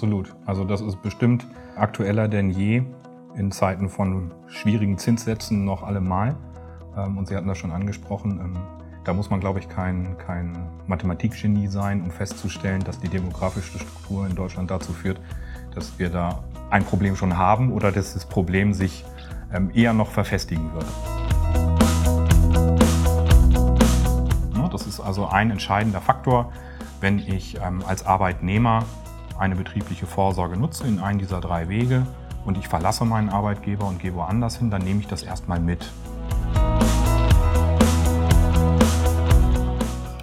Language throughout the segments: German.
Absolut. Also das ist bestimmt aktueller denn je in Zeiten von schwierigen Zinssätzen noch allemal. Ähm, und Sie hatten das schon angesprochen. Ähm, da muss man, glaube ich, kein, kein Mathematikgenie sein, um festzustellen, dass die demografische Struktur in Deutschland dazu führt, dass wir da ein Problem schon haben oder dass das Problem sich ähm, eher noch verfestigen würde. Das ist also ein entscheidender Faktor, wenn ich als Arbeitnehmer eine betriebliche Vorsorge nutze in einen dieser drei Wege und ich verlasse meinen Arbeitgeber und gehe woanders hin, dann nehme ich das erstmal mit.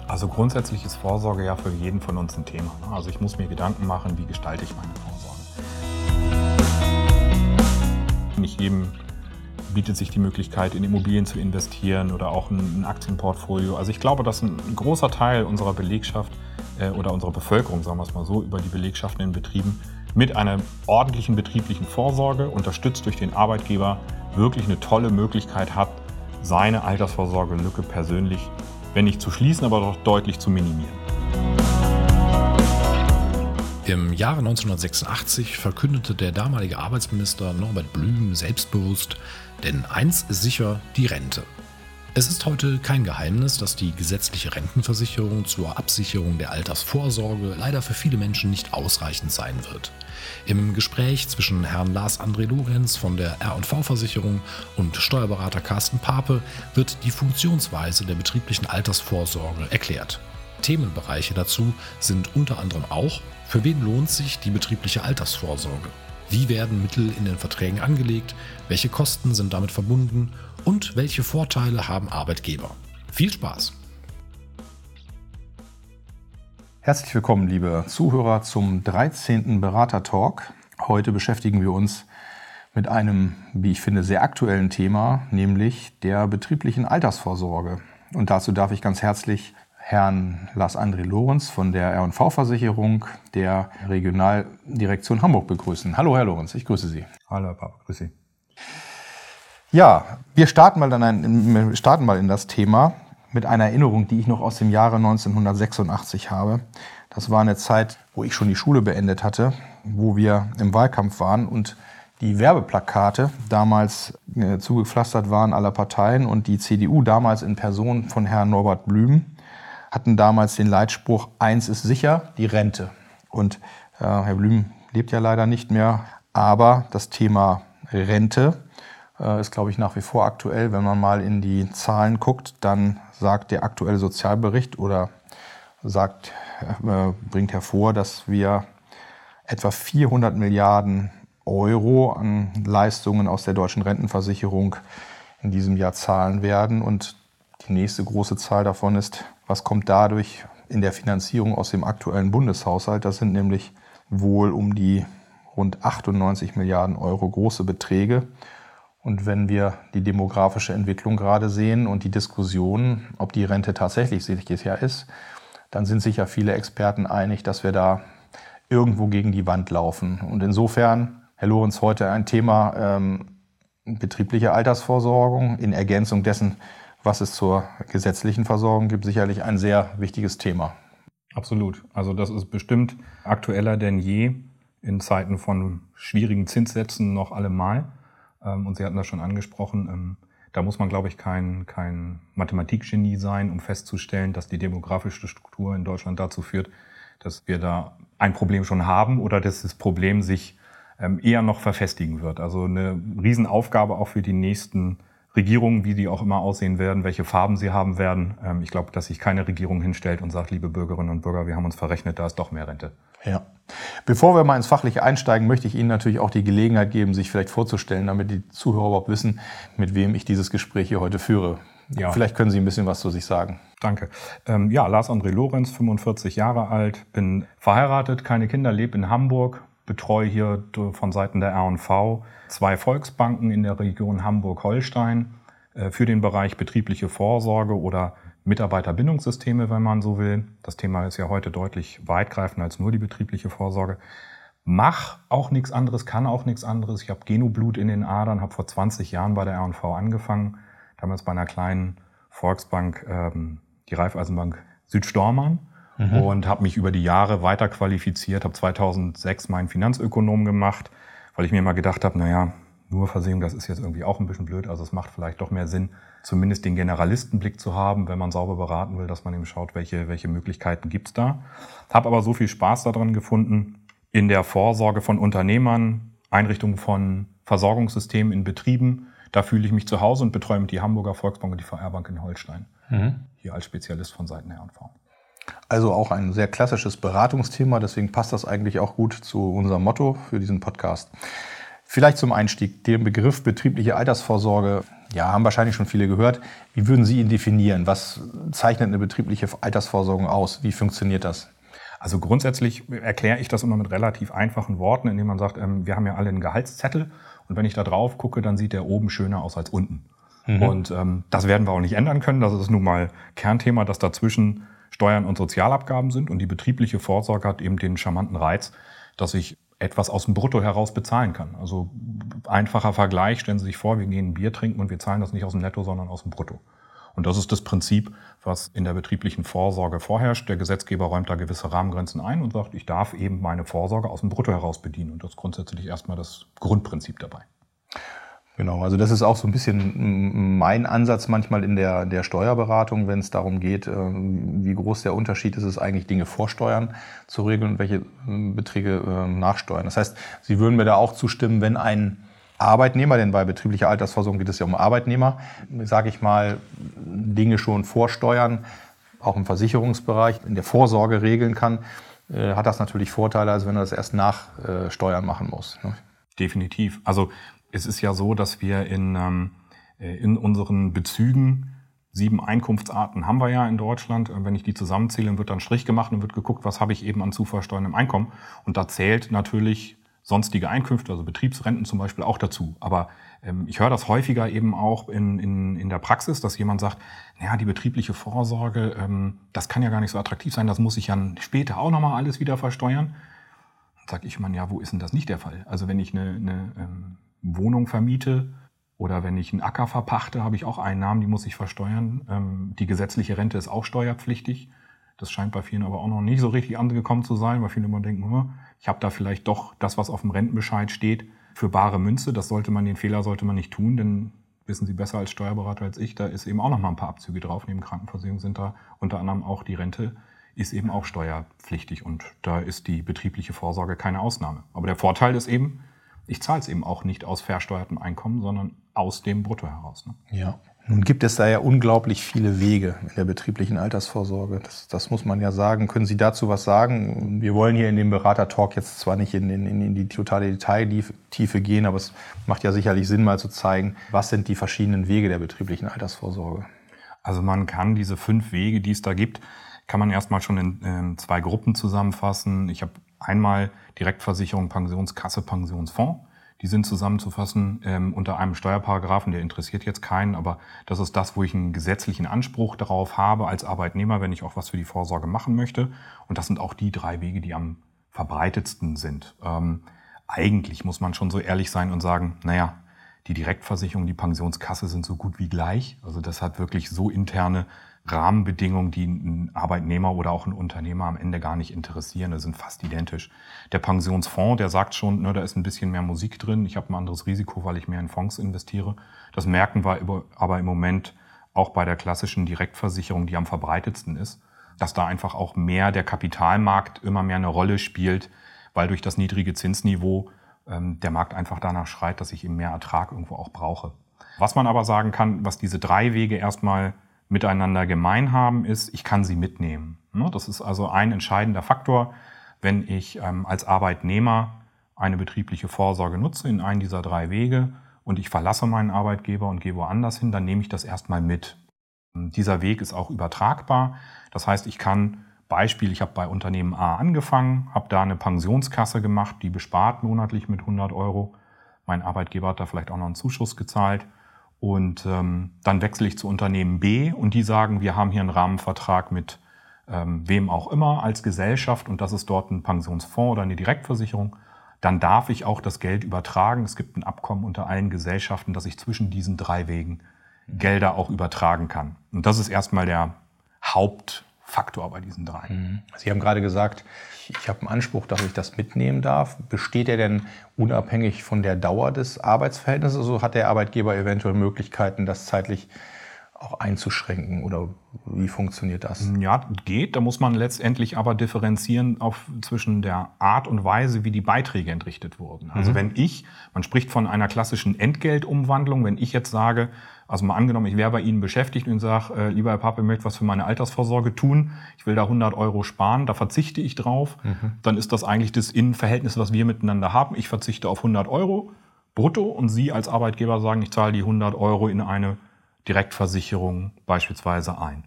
Also grundsätzlich ist Vorsorge ja für jeden von uns ein Thema. Ne? Also ich muss mir Gedanken machen, wie gestalte ich meine Vorsorge. Nicht jedem bietet sich die Möglichkeit, in Immobilien zu investieren oder auch ein Aktienportfolio. Also ich glaube, dass ein großer Teil unserer Belegschaft äh, oder unserer Bevölkerung, sagen wir es mal so, über die Belegschaften in Betrieben mit einer ordentlichen betrieblichen Vorsorge, unterstützt durch den Arbeitgeber, wirklich eine tolle Möglichkeit hat, seine Altersvorsorgelücke persönlich wenn nicht zu schließen, aber doch deutlich zu minimieren. Im Jahre 1986 verkündete der damalige Arbeitsminister Norbert Blüm selbstbewusst, denn eins ist sicher, die Rente. Es ist heute kein Geheimnis, dass die gesetzliche Rentenversicherung zur Absicherung der Altersvorsorge leider für viele Menschen nicht ausreichend sein wird. Im Gespräch zwischen Herrn Lars André Lorenz von der R&V-Versicherung und Steuerberater Carsten Pape wird die Funktionsweise der betrieblichen Altersvorsorge erklärt. Themenbereiche dazu sind unter anderem auch, für wen lohnt sich die betriebliche Altersvorsorge? Wie werden Mittel in den Verträgen angelegt? Welche Kosten sind damit verbunden? Und welche Vorteile haben Arbeitgeber? Viel Spaß! Herzlich willkommen, liebe Zuhörer, zum 13. Berater-Talk. Heute beschäftigen wir uns mit einem, wie ich finde, sehr aktuellen Thema, nämlich der betrieblichen Altersvorsorge. Und dazu darf ich ganz herzlich Herrn Lars André Lorenz von der R&V-Versicherung der Regionaldirektion Hamburg begrüßen. Hallo, Herr Lorenz, ich grüße Sie. Hallo, Herr Papa, grüße Sie. Ja, wir starten mal, ein, starten mal in das Thema mit einer Erinnerung, die ich noch aus dem Jahre 1986 habe. Das war eine Zeit, wo ich schon die Schule beendet hatte, wo wir im Wahlkampf waren und die Werbeplakate damals äh, zugepflastert waren aller Parteien und die CDU damals in Person von Herrn Norbert Blüm hatten damals den Leitspruch, eins ist sicher, die Rente. Und äh, Herr Blüm lebt ja leider nicht mehr, aber das Thema Rente äh, ist, glaube ich, nach wie vor aktuell. Wenn man mal in die Zahlen guckt, dann sagt der aktuelle Sozialbericht oder sagt, äh, bringt hervor, dass wir etwa 400 Milliarden Euro an Leistungen aus der deutschen Rentenversicherung in diesem Jahr zahlen werden. Und die nächste große Zahl davon ist, was kommt dadurch in der Finanzierung aus dem aktuellen Bundeshaushalt? Das sind nämlich wohl um die rund 98 Milliarden Euro große Beträge. Und wenn wir die demografische Entwicklung gerade sehen und die Diskussion, ob die Rente tatsächlich sicher ist, dann sind sich ja viele Experten einig, dass wir da irgendwo gegen die Wand laufen. Und insofern, Herr Lorenz, heute ein Thema ähm, betriebliche Altersvorsorgung in Ergänzung dessen, was es zur gesetzlichen Versorgung gibt, sicherlich ein sehr wichtiges Thema. Absolut. Also das ist bestimmt aktueller denn je in Zeiten von schwierigen Zinssätzen noch allemal. Ähm, und Sie hatten das schon angesprochen. Ähm, da muss man, glaube ich, kein, kein Mathematikgenie sein, um festzustellen, dass die demografische Struktur in Deutschland dazu führt, dass wir da ein Problem schon haben oder dass das Problem sich ähm, eher noch verfestigen wird. Also eine Riesenaufgabe auch für die nächsten Regierungen, wie die auch immer aussehen werden, welche Farben sie haben werden. Ich glaube, dass sich keine Regierung hinstellt und sagt, liebe Bürgerinnen und Bürger, wir haben uns verrechnet, da ist doch mehr Rente. Ja. Bevor wir mal ins Fachliche einsteigen, möchte ich Ihnen natürlich auch die Gelegenheit geben, sich vielleicht vorzustellen, damit die Zuhörer überhaupt wissen, mit wem ich dieses Gespräch hier heute führe. Ja. Vielleicht können Sie ein bisschen was zu sich sagen. Danke. Ähm, ja, Lars André Lorenz, 45 Jahre alt, bin verheiratet, keine Kinder, lebe in Hamburg, betreue hier von Seiten der R&V zwei Volksbanken in der Region Hamburg-Holstein äh, für den Bereich betriebliche Vorsorge oder Mitarbeiterbindungssysteme, wenn man so will. Das Thema ist ja heute deutlich weitgreifender als nur die betriebliche Vorsorge. Mach auch nichts anderes, kann auch nichts anderes. Ich habe Genoblut in den Adern, habe vor 20 Jahren bei der R&V angefangen, damals bei einer kleinen Volksbank, ähm, die Raiffeisenbank Südstormann mhm. und habe mich über die Jahre weiter qualifiziert, habe 2006 meinen Finanzökonom gemacht, weil ich mir immer gedacht habe, naja, nur Versicherung, das ist jetzt irgendwie auch ein bisschen blöd. Also es macht vielleicht doch mehr Sinn, zumindest den Generalistenblick zu haben, wenn man sauber beraten will, dass man eben schaut, welche, welche Möglichkeiten gibt's da. Habe aber so viel Spaß daran gefunden, in der Vorsorge von Unternehmern, Einrichtungen von Versorgungssystemen in Betrieben. Da fühle ich mich zu Hause und betreue mit die Hamburger Volksbank und die VR Bank in Holstein. Mhm. Hier als Spezialist von Seiten der R&V. Also auch ein sehr klassisches Beratungsthema, deswegen passt das eigentlich auch gut zu unserem Motto für diesen Podcast. Vielleicht zum Einstieg, den Begriff betriebliche Altersvorsorge, ja, haben wahrscheinlich schon viele gehört. Wie würden Sie ihn definieren? Was zeichnet eine betriebliche Altersvorsorge aus? Wie funktioniert das? Also grundsätzlich erkläre ich das immer mit relativ einfachen Worten, indem man sagt, ähm, wir haben ja alle einen Gehaltszettel und wenn ich da drauf gucke, dann sieht der oben schöner aus als unten. Mhm. Und ähm, das werden wir auch nicht ändern können. Das ist nun mal Kernthema, dass dazwischen Steuern und Sozialabgaben sind und die betriebliche Vorsorge hat eben den charmanten Reiz, dass ich etwas aus dem Brutto heraus bezahlen kann. Also einfacher Vergleich, stellen Sie sich vor, wir gehen ein Bier trinken und wir zahlen das nicht aus dem Netto, sondern aus dem Brutto. Und das ist das Prinzip, was in der betrieblichen Vorsorge vorherrscht. Der Gesetzgeber räumt da gewisse Rahmengrenzen ein und sagt, ich darf eben meine Vorsorge aus dem Brutto heraus bedienen. Und das ist grundsätzlich erstmal das Grundprinzip dabei. Genau, also das ist auch so ein bisschen mein Ansatz manchmal in der, der Steuerberatung, wenn es darum geht, äh, wie groß der Unterschied ist, es eigentlich Dinge vorsteuern zu regeln und welche äh, Beträge äh, nachsteuern. Das heißt, Sie würden mir da auch zustimmen, wenn ein Arbeitnehmer, denn bei betrieblicher Altersversorgung geht es ja um Arbeitnehmer, sage ich mal, Dinge schon vorsteuern, auch im Versicherungsbereich, in der Vorsorge regeln kann, hat das natürlich Vorteile, als wenn er das erst nach Steuern machen muss. Ne? Definitiv. Also es ist ja so, dass wir in, ähm, äh, in unseren Bezügen sieben Einkunftsarten haben wir ja in Deutschland. Wenn ich die zusammenzähle, wird dann Strich gemacht und wird geguckt, was habe ich eben an zuversteuerndem Einkommen. Und da zählt natürlich sonstige Einkünfte, also Betriebsrenten zum Beispiel auch dazu. Aber ähm, ich höre das häufiger eben auch in, in, in der Praxis, dass jemand sagt, naja, die betriebliche Vorsorge, ähm, das kann ja gar nicht so attraktiv sein, das muss ich dann später auch nochmal alles wieder versteuern. Dann sage ich mal, ja, wo ist denn das nicht der Fall? Also wenn ich eine, eine ähm, Wohnung vermiete oder wenn ich einen Acker verpachte, habe ich auch Einnahmen, die muss ich versteuern. Ähm, die gesetzliche Rente ist auch steuerpflichtig. Das scheint bei vielen aber auch noch nicht so richtig angekommen zu sein, weil viele immer denken, hm, ich habe da vielleicht doch das, was auf dem Rentenbescheid steht, für bare Münze. Das sollte man, den Fehler sollte man nicht tun, denn wissen Sie besser als Steuerberater als ich, da ist eben auch noch mal ein paar Abzüge drauf. Neben Krankenversicherung sind da unter anderem auch die Rente ist eben auch steuerpflichtig und da ist die betriebliche Vorsorge keine Ausnahme. Aber der Vorteil ist eben, ich zahle es eben auch nicht aus versteuertem Einkommen, sondern aus dem Brutto heraus. Ne? Ja. Nun gibt es da ja unglaublich viele Wege in der betrieblichen Altersvorsorge. Das, das, muss man ja sagen. Können Sie dazu was sagen? Wir wollen hier in dem Berater-Talk jetzt zwar nicht in, in, in die totale Detailtiefe gehen, aber es macht ja sicherlich Sinn, mal zu zeigen, was sind die verschiedenen Wege der betrieblichen Altersvorsorge. Also man kann diese fünf Wege, die es da gibt, kann man erstmal schon in, in zwei Gruppen zusammenfassen. Ich habe einmal Direktversicherung, Pensionskasse, Pensionsfonds. Die sind zusammenzufassen ähm, unter einem Steuerparagraphen, der interessiert jetzt keinen, aber das ist das, wo ich einen gesetzlichen Anspruch darauf habe als Arbeitnehmer, wenn ich auch was für die Vorsorge machen möchte. Und das sind auch die drei Wege, die am verbreitetsten sind. Ähm, eigentlich muss man schon so ehrlich sein und sagen, naja, die Direktversicherung, die Pensionskasse sind so gut wie gleich. Also das hat wirklich so interne Rahmenbedingungen, die einen Arbeitnehmer oder auch einen Unternehmer am Ende gar nicht interessieren. Das sind fast identisch. Der Pensionsfonds, der sagt schon, ne, da ist ein bisschen mehr Musik drin. Ich habe ein anderes Risiko, weil ich mehr in Fonds investiere. Das merken wir aber im Moment auch bei der klassischen Direktversicherung, die am verbreitetsten ist, dass da einfach auch mehr der Kapitalmarkt immer mehr eine Rolle spielt, weil durch das niedrige Zinsniveau ähm, der Markt einfach danach schreit, dass ich eben mehr Ertrag irgendwo auch brauche. Was man aber sagen kann, was diese drei Wege erstmal miteinander gemein haben, ist, ich kann sie mitnehmen. Ne, das ist also ein entscheidender Faktor, wenn ich ähm, als Arbeitnehmer eine betriebliche Vorsorge nutze in einen dieser drei Wege und ich verlasse meinen Arbeitgeber und gehe woanders hin, dann nehme ich das erstmal mit. Dieser Weg ist auch übertragbar. Das heißt, ich kann Beispiel, ich habe bei Unternehmen A angefangen, habe da eine Pensionskasse gemacht, die bespart monatlich mit 100 Euro. Mein Arbeitgeber hat da vielleicht auch noch einen Zuschuss gezahlt. Und ähm, dann wechsle ich zu Unternehmen B und die sagen, wir haben hier einen Rahmenvertrag mit ähm, wem auch immer als Gesellschaft und das ist dort ein Pensionsfonds oder eine Direktversicherung. Dann darf ich auch das Geld übertragen. Es gibt ein Abkommen unter allen Gesellschaften, dass ich zwischen diesen drei Wegen Gelder auch übertragen kann. Und das ist erstmal der Haupt Faktor bei diesen drei. Mhm. Sie haben gerade gesagt, ich habe einen Anspruch, dass ich das mitnehmen darf. Besteht er denn unabhängig von der Dauer des Arbeitsverhältnisses? Also hat der Arbeitgeber eventuell Möglichkeiten, das zeitlich auch einzuschränken oder wie funktioniert das? Ja, geht. Da muss man letztendlich aber differenzieren auf, zwischen der Art und Weise, wie die Beiträge entrichtet wurden. Also mhm. wenn ich, man spricht von einer klassischen Entgeltumwandlung, wenn ich jetzt sage, also mal angenommen, ich wäre bei Ihnen beschäftigt und sage, äh, lieber Herr Pappe, ich möchte was für meine Altersvorsorge tun, ich will da 100 Euro sparen, da verzichte ich drauf, mhm. dann ist das eigentlich das Innenverhältnis, was wir miteinander haben. Ich verzichte auf 100 Euro brutto und Sie als Arbeitgeber sagen, ich zahle die 100 Euro in eine Direktversicherung beispielsweise ein.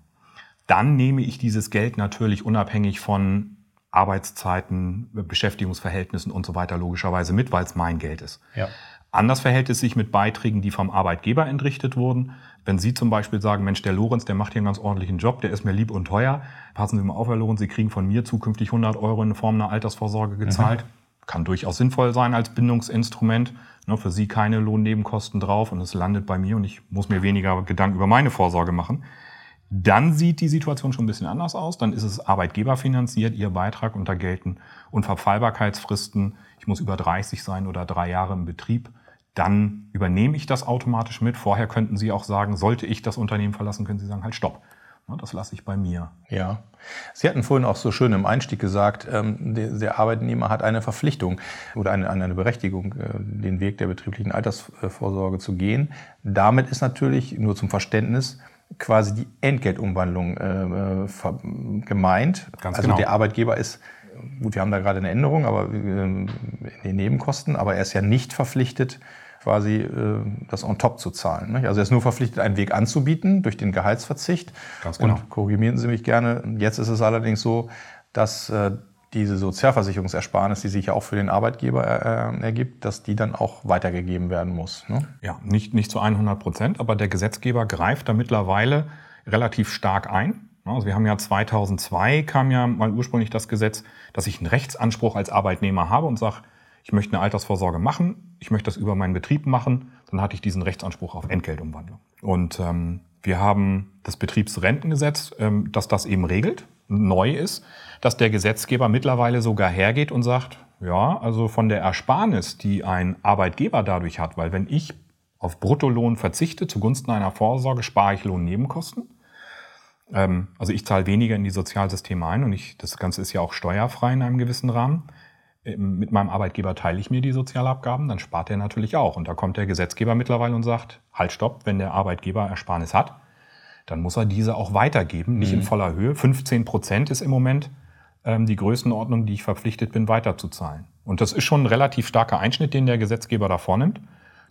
Dann nehme ich dieses Geld natürlich unabhängig von Arbeitszeiten, Beschäftigungsverhältnissen und so weiter logischerweise mit, weil es mein Geld ist. Ja. Anders verhält es sich mit Beiträgen, die vom Arbeitgeber entrichtet wurden. Wenn Sie zum Beispiel sagen, Mensch, der Lorenz, der macht hier einen ganz ordentlichen Job, der ist mir lieb und teuer, passen Sie mal auf, Herr Lorenz, Sie kriegen von mir zukünftig 100 Euro in Form einer Altersvorsorge gezahlt. Mhm. Kann durchaus sinnvoll sein als Bindungsinstrument. Ne, für Sie keine Lohnnebenkosten drauf und es landet bei mir und ich muss mir weniger Gedanken über meine Vorsorge machen. Dann sieht die Situation schon ein bisschen anders aus. Dann ist es arbeitgeberfinanziert, Ihr Beitrag unter gelten Unverfallbarkeitsfristen. Ich muss über 30 sein oder drei Jahre im Betrieb. Dann übernehme ich das automatisch mit. Vorher könnten Sie auch sagen, sollte ich das Unternehmen verlassen, können Sie sagen, halt stopp. Das lasse ich bei mir. Ja. Sie hatten vorhin auch so schön im Einstieg gesagt, ähm, der, Arbeitnehmer hat eine Verpflichtung oder eine, eine Berechtigung, äh, den Weg der betrieblichen Altersvorsorge zu gehen. Damit ist natürlich, nur zum Verständnis, quasi die Entgeltumwandlung äh, äh gemeint. Ganz also genau. der Arbeitgeber ist, gut, wir haben da gerade eine Änderung, aber in den Nebenkosten, aber er ist ja nicht verpflichtet, quasi äh, das on top zu zahlen. Nicht? Also er ist nur verpflichtet, einen Weg anzubieten durch den Gehaltsverzicht. Ganz genau. Und korrigieren Sie mich gerne. Jetzt ist es allerdings so, dass äh, diese Sozialversicherungsersparnis, die sich ja auch für den Arbeitgeber äh, ergibt, dass die dann auch weitergegeben werden muss. Ne? Ja, nicht, nicht zu 100 Prozent, aber der Gesetzgeber greift da mittlerweile relativ stark ein. Also wir haben ja 2002 kam ja mal ursprünglich das Gesetz, dass ich einen Rechtsanspruch als Arbeitnehmer habe und sage, ich möchte eine Altersvorsorge machen, ich möchte das über meinen Betrieb machen, dann hatte ich diesen Rechtsanspruch auf Entgeltumwandlung. Und ähm, wir haben das Betriebsrentengesetz, ähm, das das eben regelt, neu ist, dass der Gesetzgeber mittlerweile sogar hergeht und sagt, ja, also von der Ersparnis, die ein Arbeitgeber dadurch hat, weil wenn ich auf Bruttolohn verzichte zugunsten einer Vorsorge, spare ich Lohnnebenkosten. Ähm, also ich zahle weniger in die Sozialsysteme ein und ich, das Ganze ist ja auch steuerfrei in einem gewissen Rahmen mit meinem Arbeitgeber teile ich mir die Sozialabgaben, dann spart er natürlich auch. Und da kommt der Gesetzgeber mittlerweile und sagt, halt stopp, wenn der Arbeitgeber Ersparnis hat, dann muss er diese auch weitergeben, nicht mhm. in voller Höhe. 15 Prozent ist im Moment ähm, die Größenordnung, die ich verpflichtet bin, weiterzuzahlen. Und das ist schon ein relativ starker Einschnitt, den der Gesetzgeber da vornimmt.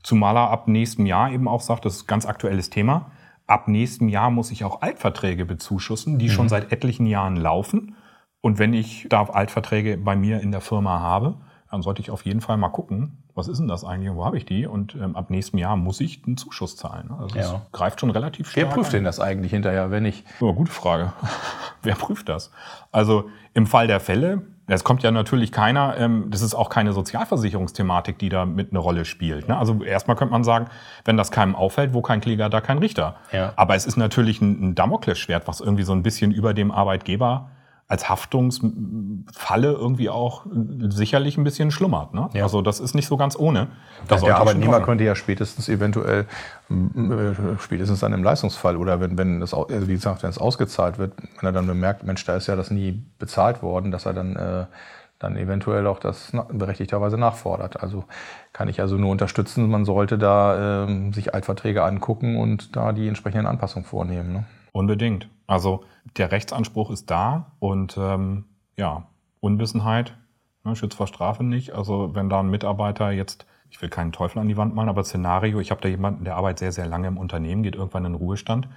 Zumal er ab nächstem Jahr eben auch sagt, das ist ein ganz aktuelles Thema, ab nächstem Jahr muss ich auch Altverträge bezuschussen, die mhm. schon seit etlichen Jahren laufen und wenn ich da Altverträge bei mir in der Firma habe, dann sollte ich auf jeden Fall mal gucken, was ist denn das eigentlich und wo habe ich die? Und ähm, ab nächstem Jahr muss ich einen Zuschuss zahlen. Also ja. das greift schon relativ stark. Wer prüft ein. denn das eigentlich hinterher, wenn ich? Ja, gute Frage. Wer prüft das? Also im Fall der Fälle, es kommt ja natürlich keiner, ähm, das ist auch keine Sozialversicherungsthematik, die da mit eine Rolle spielt. Ne? Also erstmal könnte man sagen, wenn das keinem auffällt, wo kein Kläger, da kein Richter. Ja. Aber es ist natürlich ein, ein Damoklesschwert, was irgendwie so ein bisschen über dem Arbeitgeber als Haftungsfalle irgendwie auch sicherlich ein bisschen schlummert. Ne? Ja. Also das ist nicht so ganz ohne. Ja, der Arbeitnehmer könnte ja spätestens eventuell äh, spätestens dann im Leistungsfall oder wenn, wenn das, also wie gesagt, wenn es ausgezahlt wird, wenn er dann bemerkt, Mensch, da ist ja das nie bezahlt worden, dass er dann äh, dann eventuell auch das berechtigterweise nachfordert. Also kann ich also nur unterstützen, man sollte da äh, sich Altverträge angucken und da die entsprechenden Anpassungen vornehmen. Ne? Unbedingt. Also der Rechtsanspruch ist da und ähm, ja, Unwissenheit ne, schützt vor Strafe nicht. Also wenn da ein Mitarbeiter jetzt, ich will keinen Teufel an die Wand malen, aber Szenario, ich habe da jemanden, der arbeitet sehr, sehr lange im Unternehmen, geht irgendwann in den Ruhestand.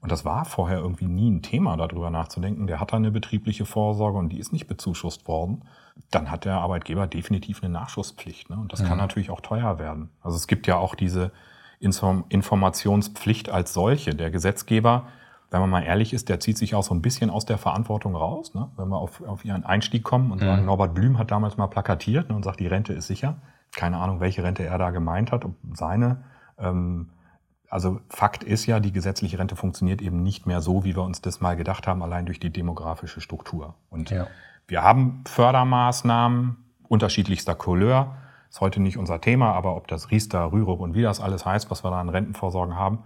Und das war vorher irgendwie nie ein Thema, darüber nachzudenken. Der hat da eine betriebliche Vorsorge und die ist nicht bezuschusst worden. Dann hat der Arbeitgeber definitiv eine Nachschusspflicht. Ne? Und das mhm. kann natürlich auch teuer werden. Also es gibt ja auch diese Informationspflicht als solche. Der Gesetzgeber wenn man mal ehrlich ist, der zieht sich auch so ein bisschen aus der Verantwortung raus. Ne? Wenn wir auf, auf ihren Einstieg kommen und mhm. sagen, Norbert Blüm hat damals mal plakatiert ne, und sagt, die Rente ist sicher. Keine Ahnung, welche Rente er da gemeint hat, ob seine. Ähm, Also Fakt ist ja, die gesetzliche Rente funktioniert eben nicht mehr so, wie wir uns das mal gedacht haben, allein durch die demografische Struktur. Und ja. wir haben Fördermaßnahmen unterschiedlichster Couleur. Ist heute nicht unser Thema, aber ob das Riester, Rürup und wie das alles heißt, was wir da an Rentenvorsorgen haben,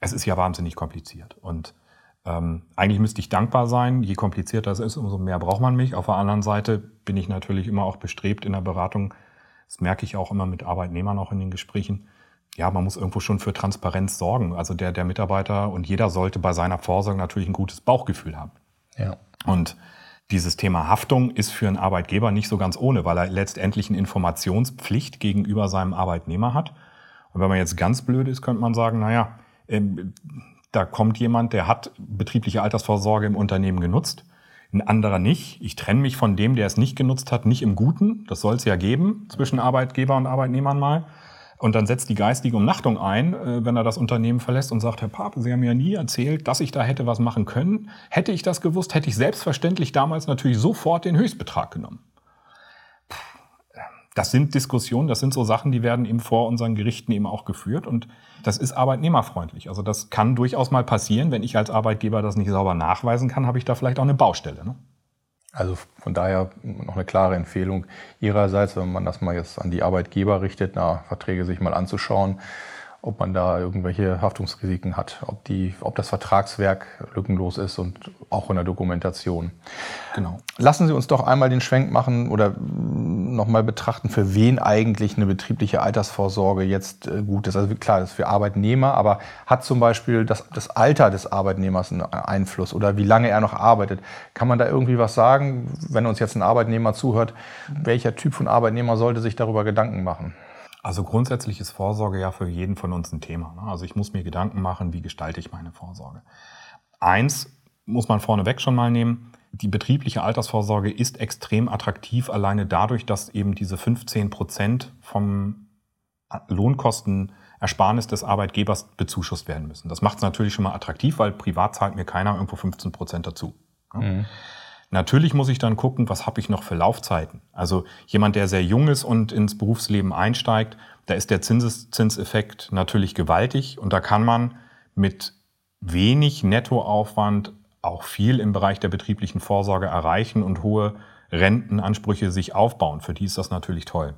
es ist ja wahnsinnig kompliziert. Und ähm, eigentlich müsste ich dankbar sein. Je komplizierter es ist, umso mehr braucht man mich. Auf der anderen Seite bin ich natürlich immer auch bestrebt in der Beratung, das merke ich auch immer mit Arbeitnehmern auch in den Gesprächen, ja, man muss irgendwo schon für Transparenz sorgen. Also der, der Mitarbeiter und jeder sollte bei seiner Vorsorge natürlich ein gutes Bauchgefühl haben. Ja. Und dieses Thema Haftung ist für einen Arbeitgeber nicht so ganz ohne, weil er letztendlich eine Informationspflicht gegenüber seinem Arbeitnehmer hat. Und wenn man jetzt ganz blöd ist, könnte man sagen, naja, ähm, da kommt jemand, der hat betriebliche Altersvorsorge im Unternehmen genutzt, ein anderer nicht. Ich trenne mich von dem, der es nicht genutzt hat, nicht im Guten. Das soll es ja geben zwischen Arbeitgeber und Arbeitnehmern mal. Und dann setzt die geistige Umnachtung ein, äh, wenn er das Unternehmen verlässt und sagt, Herr Pape, Sie haben mir nie erzählt, dass ich da hätte was machen können. Hätte ich das gewusst, hätte ich selbstverständlich damals natürlich sofort den Höchstbetrag genommen. Das sind Diskussionen, das sind so Sachen, die werden eben vor unseren Gerichten eben auch geführt und das ist arbeitnehmerfreundlich. Also das kann durchaus mal passieren, wenn ich als Arbeitgeber das nicht sauber nachweisen kann, habe ich da vielleicht auch eine Baustelle. Ne? Also von daher noch eine klare Empfehlung Ihrerseits, wenn man das mal jetzt an die Arbeitgeber richtet, na, Verträge sich mal anzuschauen ob man da irgendwelche Haftungsrisiken hat, ob, die, ob das Vertragswerk lückenlos ist und auch in der Dokumentation. Genau. Lassen Sie uns doch einmal den Schwenk machen oder nochmal betrachten, für wen eigentlich eine betriebliche Altersvorsorge jetzt äh, gut ist. Also klar, das ist für Arbeitnehmer, aber hat zum Beispiel das, das Alter des Arbeitnehmers einen Einfluss oder wie lange er noch arbeitet? Kann man da irgendwie was sagen, wenn uns jetzt ein Arbeitnehmer zuhört, welcher Typ von Arbeitnehmer sollte sich darüber Gedanken machen? Also grundsätzlich ist Vorsorge ja für jeden von uns ein Thema. Ne? Also ich muss mir Gedanken machen, wie gestalte ich meine Vorsorge. Eins muss man vorneweg schon mal nehmen. Die betriebliche Altersvorsorge ist extrem attraktiv, alleine dadurch, dass eben diese 15 Prozent vom Lohnkostenersparnis des Arbeitgebers bezuschusst werden müssen. Das macht es natürlich schon mal attraktiv, weil privat zahlt mir keiner irgendwo 15 Prozent dazu. Mhm. Natürlich muss ich dann gucken, was habe ich noch für Laufzeiten. Also jemand, der sehr jung ist und ins Berufsleben einsteigt, da ist der Zinseszinseffekt natürlich gewaltig und da kann man mit wenig Nettoaufwand auch viel im Bereich der betrieblichen Vorsorge erreichen und hohe Rentenansprüche sich aufbauen. Für die ist das natürlich toll.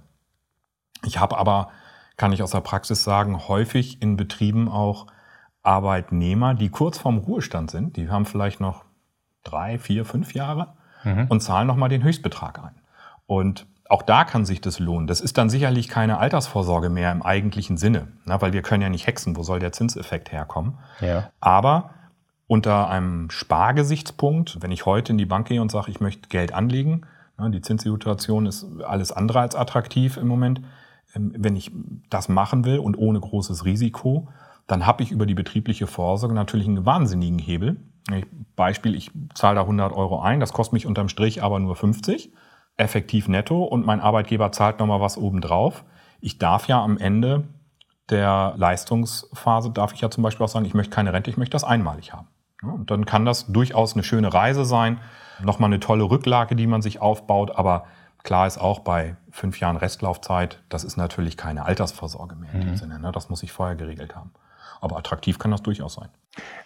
Ich habe aber, kann ich aus der Praxis sagen, häufig in Betrieben auch Arbeitnehmer, die kurz vorm Ruhestand sind. Die haben vielleicht noch drei, vier, fünf Jahre mhm. und zahlen nochmal den Höchstbetrag ein. Und auch da kann sich das lohnen. Das ist dann sicherlich keine Altersvorsorge mehr im eigentlichen Sinne, na, weil wir können ja nicht hexen, wo soll der Zinseffekt herkommen. Ja. Aber unter einem Spargesichtspunkt, wenn ich heute in die Bank gehe und sage, ich möchte Geld anlegen, na, die Zinssituation ist alles andere als attraktiv im Moment, ähm, wenn ich das machen will und ohne großes Risiko, dann habe ich über die betriebliche Vorsorge natürlich einen wahnsinnigen Hebel, Beispiel, ich zahle da 100 Euro ein, das kostet mich unterm Strich aber nur 50, effektiv netto und mein Arbeitgeber zahlt nochmal was obendrauf. Ich darf ja am Ende der Leistungsphase, darf ich ja zum Beispiel auch sagen, ich möchte keine Rente, ich möchte das einmalig haben. Und dann kann das durchaus eine schöne Reise sein, nochmal eine tolle Rücklage, die man sich aufbaut, aber klar ist auch bei fünf Jahren Restlaufzeit, das ist natürlich keine Altersvorsorge mehr in dem mhm. Sinne. Ne? Das muss ich vorher geregelt haben. Aber attraktiv kann das durchaus sein.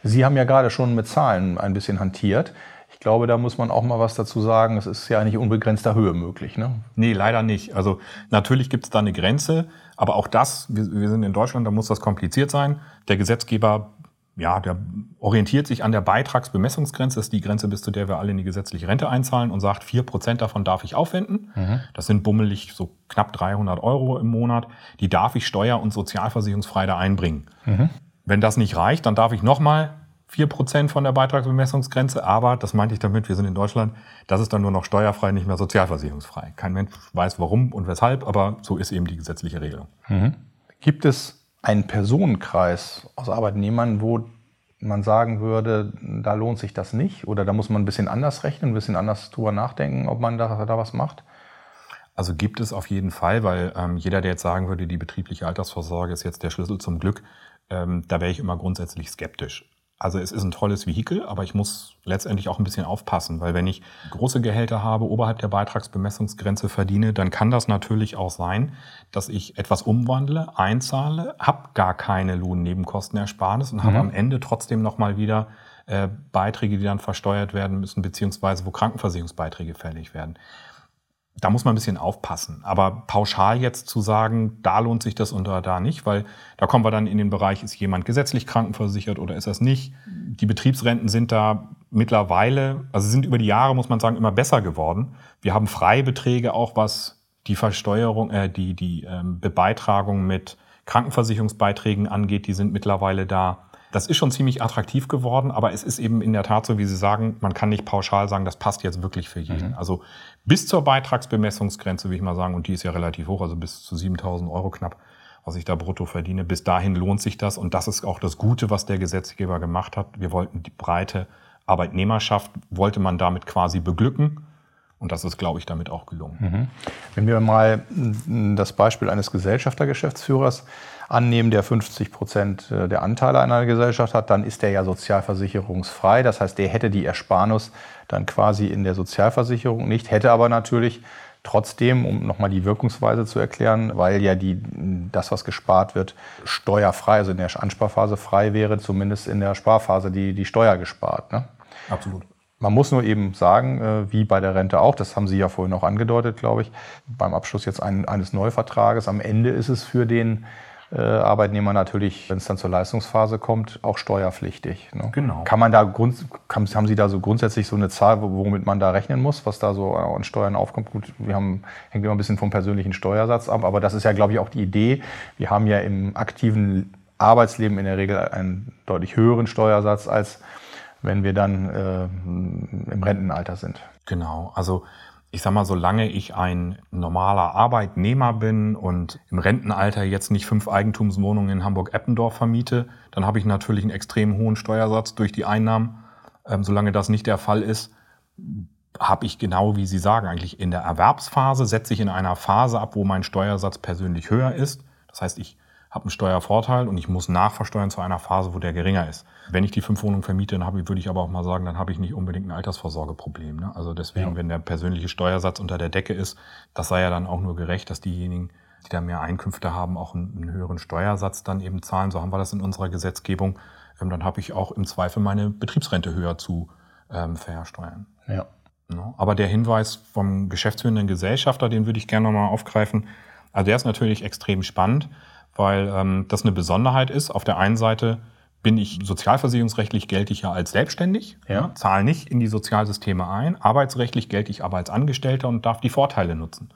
Sie haben ja gerade schon mit Zahlen ein bisschen hantiert. Ich glaube, da muss man auch mal was dazu sagen. Es ist ja nicht unbegrenzter Höhe möglich. Ne? Nee, leider nicht. Also natürlich gibt es da eine Grenze, aber auch das, wir, wir sind in Deutschland, da muss das kompliziert sein. Der Gesetzgeber ja, der orientiert sich an der Beitragsbemessungsgrenze, das ist die Grenze, bis zu der wir alle in die gesetzliche Rente einzahlen und sagt, vier Prozent davon darf ich aufwenden. Mhm. Das sind bummelig so knapp 300 Euro im Monat. Die darf ich steuer- und sozialversicherungsfrei da einbringen. Mhm. Wenn das nicht reicht, dann darf ich nochmal 4% von der Beitragsbemessungsgrenze, aber das meinte ich damit, wir sind in Deutschland, das ist dann nur noch steuerfrei, nicht mehr sozialversicherungsfrei. Kein Mensch weiß warum und weshalb, aber so ist eben die gesetzliche Regelung. Mhm. Gibt es einen Personenkreis aus Arbeitnehmern, wo man sagen würde, da lohnt sich das nicht oder da muss man ein bisschen anders rechnen, ein bisschen anders drüber nachdenken, ob man da, da was macht? Also gibt es auf jeden Fall, weil ähm, jeder, der jetzt sagen würde, die betriebliche Altersvorsorge ist jetzt der Schlüssel zum Glück, ähm, da wäre ich immer grundsätzlich skeptisch. Also es ist ein tolles Vehikel, aber ich muss letztendlich auch ein bisschen aufpassen, weil wenn ich große Gehälter habe, oberhalb der Beitragsbemessungsgrenze verdiene, dann kann das natürlich auch sein, dass ich etwas umwandle, einzahle, habe gar keine Lohnnebenkostenersparnis und mhm. habe am Ende trotzdem nochmal wieder äh, Beiträge, die dann versteuert werden müssen, beziehungsweise wo Krankenversicherungsbeiträge fällig werden da muss man ein bisschen aufpassen. Aber pauschal jetzt zu sagen, da lohnt sich das und da nicht, weil da kommen wir dann in den Bereich, ist jemand gesetzlich krankenversichert oder ist das nicht? Die Betriebsrenten sind da mittlerweile, also sind über die Jahre, muss man sagen, immer besser geworden. Wir haben Freibeträge auch, was die Versteuerung, äh, die, die ähm, Bebeitragung mit Krankenversicherungsbeiträgen angeht, die sind mittlerweile da. Das ist schon ziemlich attraktiv geworden, aber es ist eben in der Tat so, wie Sie sagen, man kann nicht pauschal sagen, das passt jetzt wirklich für jeden. Mhm. Also bis zur Beitragsbemessungsgrenze, will ich mal sagen, und die ist ja relativ hoch, also bis zu 7000 Euro knapp, was ich da brutto verdiene, bis dahin lohnt sich das. Und das ist auch das Gute, was der Gesetzgeber gemacht hat. Wir wollten die breite Arbeitnehmerschaft, wollte man damit quasi beglücken. Und das ist, glaube ich, damit auch gelungen. Mhm. Wenn wir mal das Beispiel eines Gesellschaftergeschäftsführers annehmen, der 50 Prozent äh, der Anteile einer Gesellschaft hat, dann ist der ja sozialversicherungsfrei. Das heißt, der hätte die Ersparnis dann quasi in der Sozialversicherung nicht, hätte aber natürlich trotzdem, um nochmal die Wirkungsweise zu erklären, weil ja die, das, was gespart wird, steuerfrei, also in der Ansparphase frei wäre, zumindest in der Sparphase die, die Steuer gespart. Ne? Absolut. Man muss nur eben sagen, äh, wie bei der Rente auch, das haben Sie ja vorhin auch angedeutet, glaube ich, beim Abschluss jetzt ein, eines Neuvertrages, am Ende ist es für den äh, Arbeitnehmer natürlich, wenn es dann zur Leistungsphase kommt, auch steuerpflichtig. Ne? Genau. Kann man da Grund, kann, haben Sie da so grundsätzlich so eine Zahl, womit man da rechnen muss, was da so an Steuern aufkommt? Gut, wir haben, hängt immer ein bisschen vom persönlichen Steuersatz ab, aber das ist ja, glaube ich, auch die Idee. Wir haben ja im aktiven Arbeitsleben in der Regel einen deutlich höheren Steuersatz als wenn wir dann äh, im Rentenalter sind. Genau, also ich sag mal, solange ich ein normaler Arbeitnehmer bin und im Rentenalter jetzt nicht fünf Eigentumswohnungen in Hamburg-Eppendorf vermiete, dann habe ich natürlich einen extrem hohen Steuersatz durch die Einnahmen. Ähm, solange das nicht der Fall ist, habe ich genau, wie Sie sagen, eigentlich in der Erwerbsphase setze ich in einer Phase ab, wo mein Steuersatz persönlich höher ist. Das heißt, ich habe einen Steuervorteil und ich muss nachversteuern zu einer Phase, wo der geringer ist. Wenn ich die fünf Wohnungen vermiete, dann habe ich, würde ich aber auch mal sagen, dann habe ich nicht unbedingt ein Altersvorsorgeproblem. Ne? Also deswegen, ja. wenn der persönliche Steuersatz unter der Decke ist, das sei ja dann auch nur gerecht, dass diejenigen, die da mehr Einkünfte haben, auch einen, einen höheren Steuersatz dann eben zahlen. So haben wir das in unserer Gesetzgebung. Ähm, dann habe ich auch im Zweifel meine Betriebsrente höher zu ähm, versteuern. Ja. No? Aber der Hinweis vom geschäftsführenden Gesellschafter, den würde ich gerne nochmal aufgreifen. Also der ist natürlich extrem spannend weil ähm, das eine Besonderheit ist. Auf der einen Seite bin ich sozialversicherungsrechtlich gelte ich ja als selbstständig, ja. zahle nicht in die Sozialsysteme ein. Arbeitsrechtlich gelte ich aber als Angestellter und darf die Vorteile nutzen.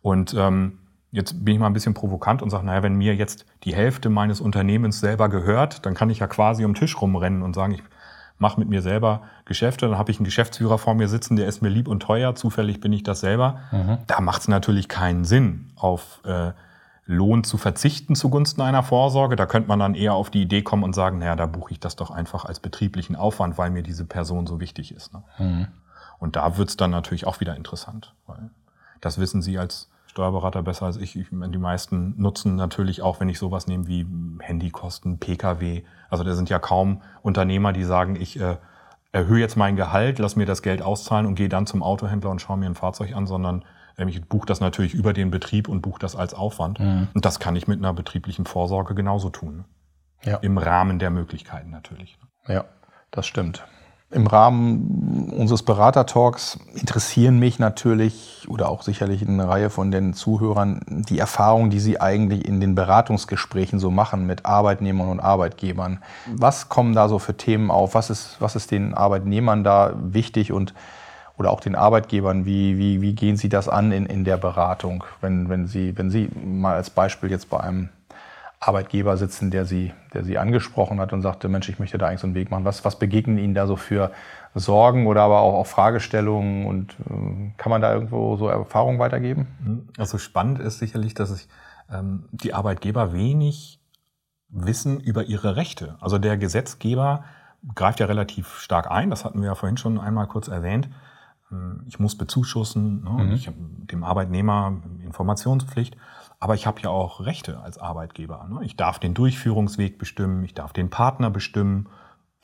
Und ähm, jetzt bin ich mal ein bisschen provokant und sage, naja, wenn mir jetzt die Hälfte meines Unternehmens selber gehört, dann kann ich ja quasi um den Tisch rumrennen und sagen, ich mache mit mir selber Geschäfte, dann habe ich einen Geschäftsführer vor mir sitzen, der ist mir lieb und teuer, zufällig bin ich das selber. Mhm. Da macht es natürlich keinen Sinn, auf äh, Lohn zu verzichten zugunsten einer Vorsorge. Da könnte man dann eher auf die Idee kommen und sagen, naja, da buche ich das doch einfach als betrieblichen Aufwand, weil mir diese Person so wichtig ist. Ne? Mhm. Und da wird's dann natürlich auch wieder interessant, weil das wissen Sie als Steuerberater besser als ich. Die meisten nutzen natürlich auch, wenn ich sowas nehme wie Handykosten, Pkw. Also da sind ja kaum Unternehmer, die sagen, ich äh, erhöhe jetzt mein Gehalt, lass mir das Geld auszahlen und gehe dann zum Autohändler und schaue mir ein Fahrzeug an, sondern ich buche das natürlich über den Betrieb und buche das als Aufwand. Mhm. Und das kann ich mit einer betrieblichen Vorsorge genauso tun. Ja. Im Rahmen der Möglichkeiten natürlich. Ja, das stimmt. Im Rahmen unseres Beratertalks interessieren mich natürlich oder auch sicherlich eine Reihe von den Zuhörern die Erfahrungen, die Sie eigentlich in den Beratungsgesprächen so machen mit Arbeitnehmern und Arbeitgebern. Was kommen da so für Themen auf? Was ist, was ist den Arbeitnehmern da wichtig und oder auch den Arbeitgebern, wie, wie, wie gehen Sie das an in, in der Beratung, wenn, wenn, Sie, wenn Sie mal als Beispiel jetzt bei einem Arbeitgeber sitzen, der Sie, der Sie angesprochen hat und sagte, Mensch, ich möchte da eigentlich so einen Weg machen. Was, was begegnen Ihnen da so für Sorgen oder aber auch, auch Fragestellungen und äh, kann man da irgendwo so Erfahrungen weitergeben? Mhm. Also spannend ist sicherlich, dass sich ähm, die Arbeitgeber wenig wissen über ihre Rechte. Also der Gesetzgeber greift ja relativ stark ein, das hatten wir ja vorhin schon einmal kurz erwähnt. Äh, ich muss bezuschussen, ne? mhm. ich habe dem Arbeitnehmer Informationspflicht, aber ich habe ja auch Rechte als Arbeitgeber. Ne? Ich darf den Durchführungsweg bestimmen, ich darf den Partner bestimmen,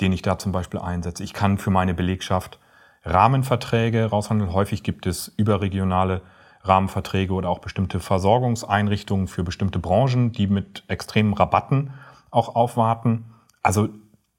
den ich da zum Beispiel einsetze. Ich kann für meine Belegschaft Rahmenverträge raushandeln. Häufig gibt es überregionale Rahmenverträge oder auch bestimmte Versorgungseinrichtungen für bestimmte Branchen, die mit extremen Rabatten auch aufwarten. Also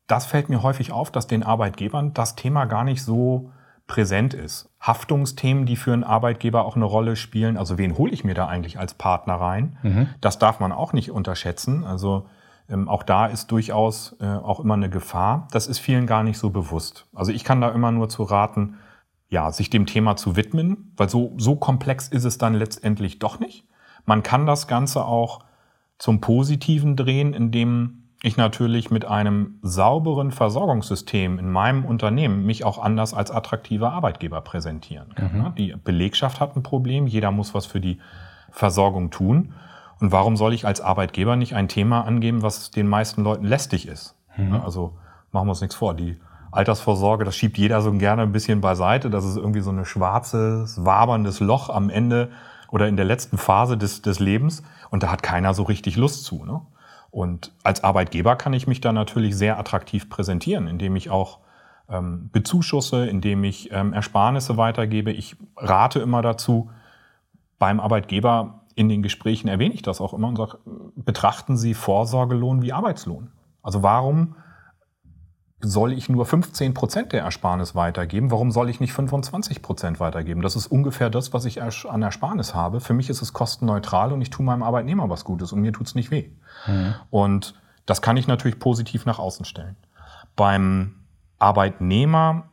das fällt mir häufig auf, dass den Arbeitgebern das Thema gar nicht so präsent ist. Haftungsthemen, die für einen Arbeitgeber auch eine Rolle spielen. Also wen hole ich mir da eigentlich als Partner rein? Mhm. Das darf man auch nicht unterschätzen. Also ähm, auch da ist durchaus äh, auch immer eine Gefahr. Das ist vielen gar nicht so bewusst. Also ich kann da immer nur zu raten, ja, sich dem Thema zu widmen, weil so, so komplex ist es dann letztendlich doch nicht. Man kann das Ganze auch zum Positiven drehen, indem ich natürlich mit einem sauberen Versorgungssystem in meinem Unternehmen mich auch anders als attraktiver Arbeitgeber präsentieren kann. Mhm. Die Belegschaft hat ein Problem, jeder muss was für die Versorgung tun. Und warum soll ich als Arbeitgeber nicht ein Thema angeben, was den meisten Leuten lästig ist? Mhm. Also machen wir uns nichts vor. Die Altersvorsorge, das schiebt jeder so gerne ein bisschen beiseite. Das ist irgendwie so ein schwarzes, waberndes Loch am Ende oder in der letzten Phase des, des Lebens. Und da hat keiner so richtig Lust zu. Ne? Und als Arbeitgeber kann ich mich da natürlich sehr attraktiv präsentieren, indem ich auch ähm, bezuschusse, indem ich ähm, Ersparnisse weitergebe. Ich rate immer dazu, beim Arbeitgeber in den Gesprächen erwähne ich das auch immer und sage, betrachten Sie Vorsorgelohn wie Arbeitslohn. Also warum soll ich nur 15 Prozent der Ersparnis weitergeben? Warum soll ich nicht 25 Prozent weitergeben? Das ist ungefähr das, was ich an Ersparnis habe. Für mich ist es kostenneutral und ich tue meinem Arbeitnehmer was Gutes und mir tut es nicht weh. Mhm. Und das kann ich natürlich positiv nach außen stellen. Beim Arbeitnehmer,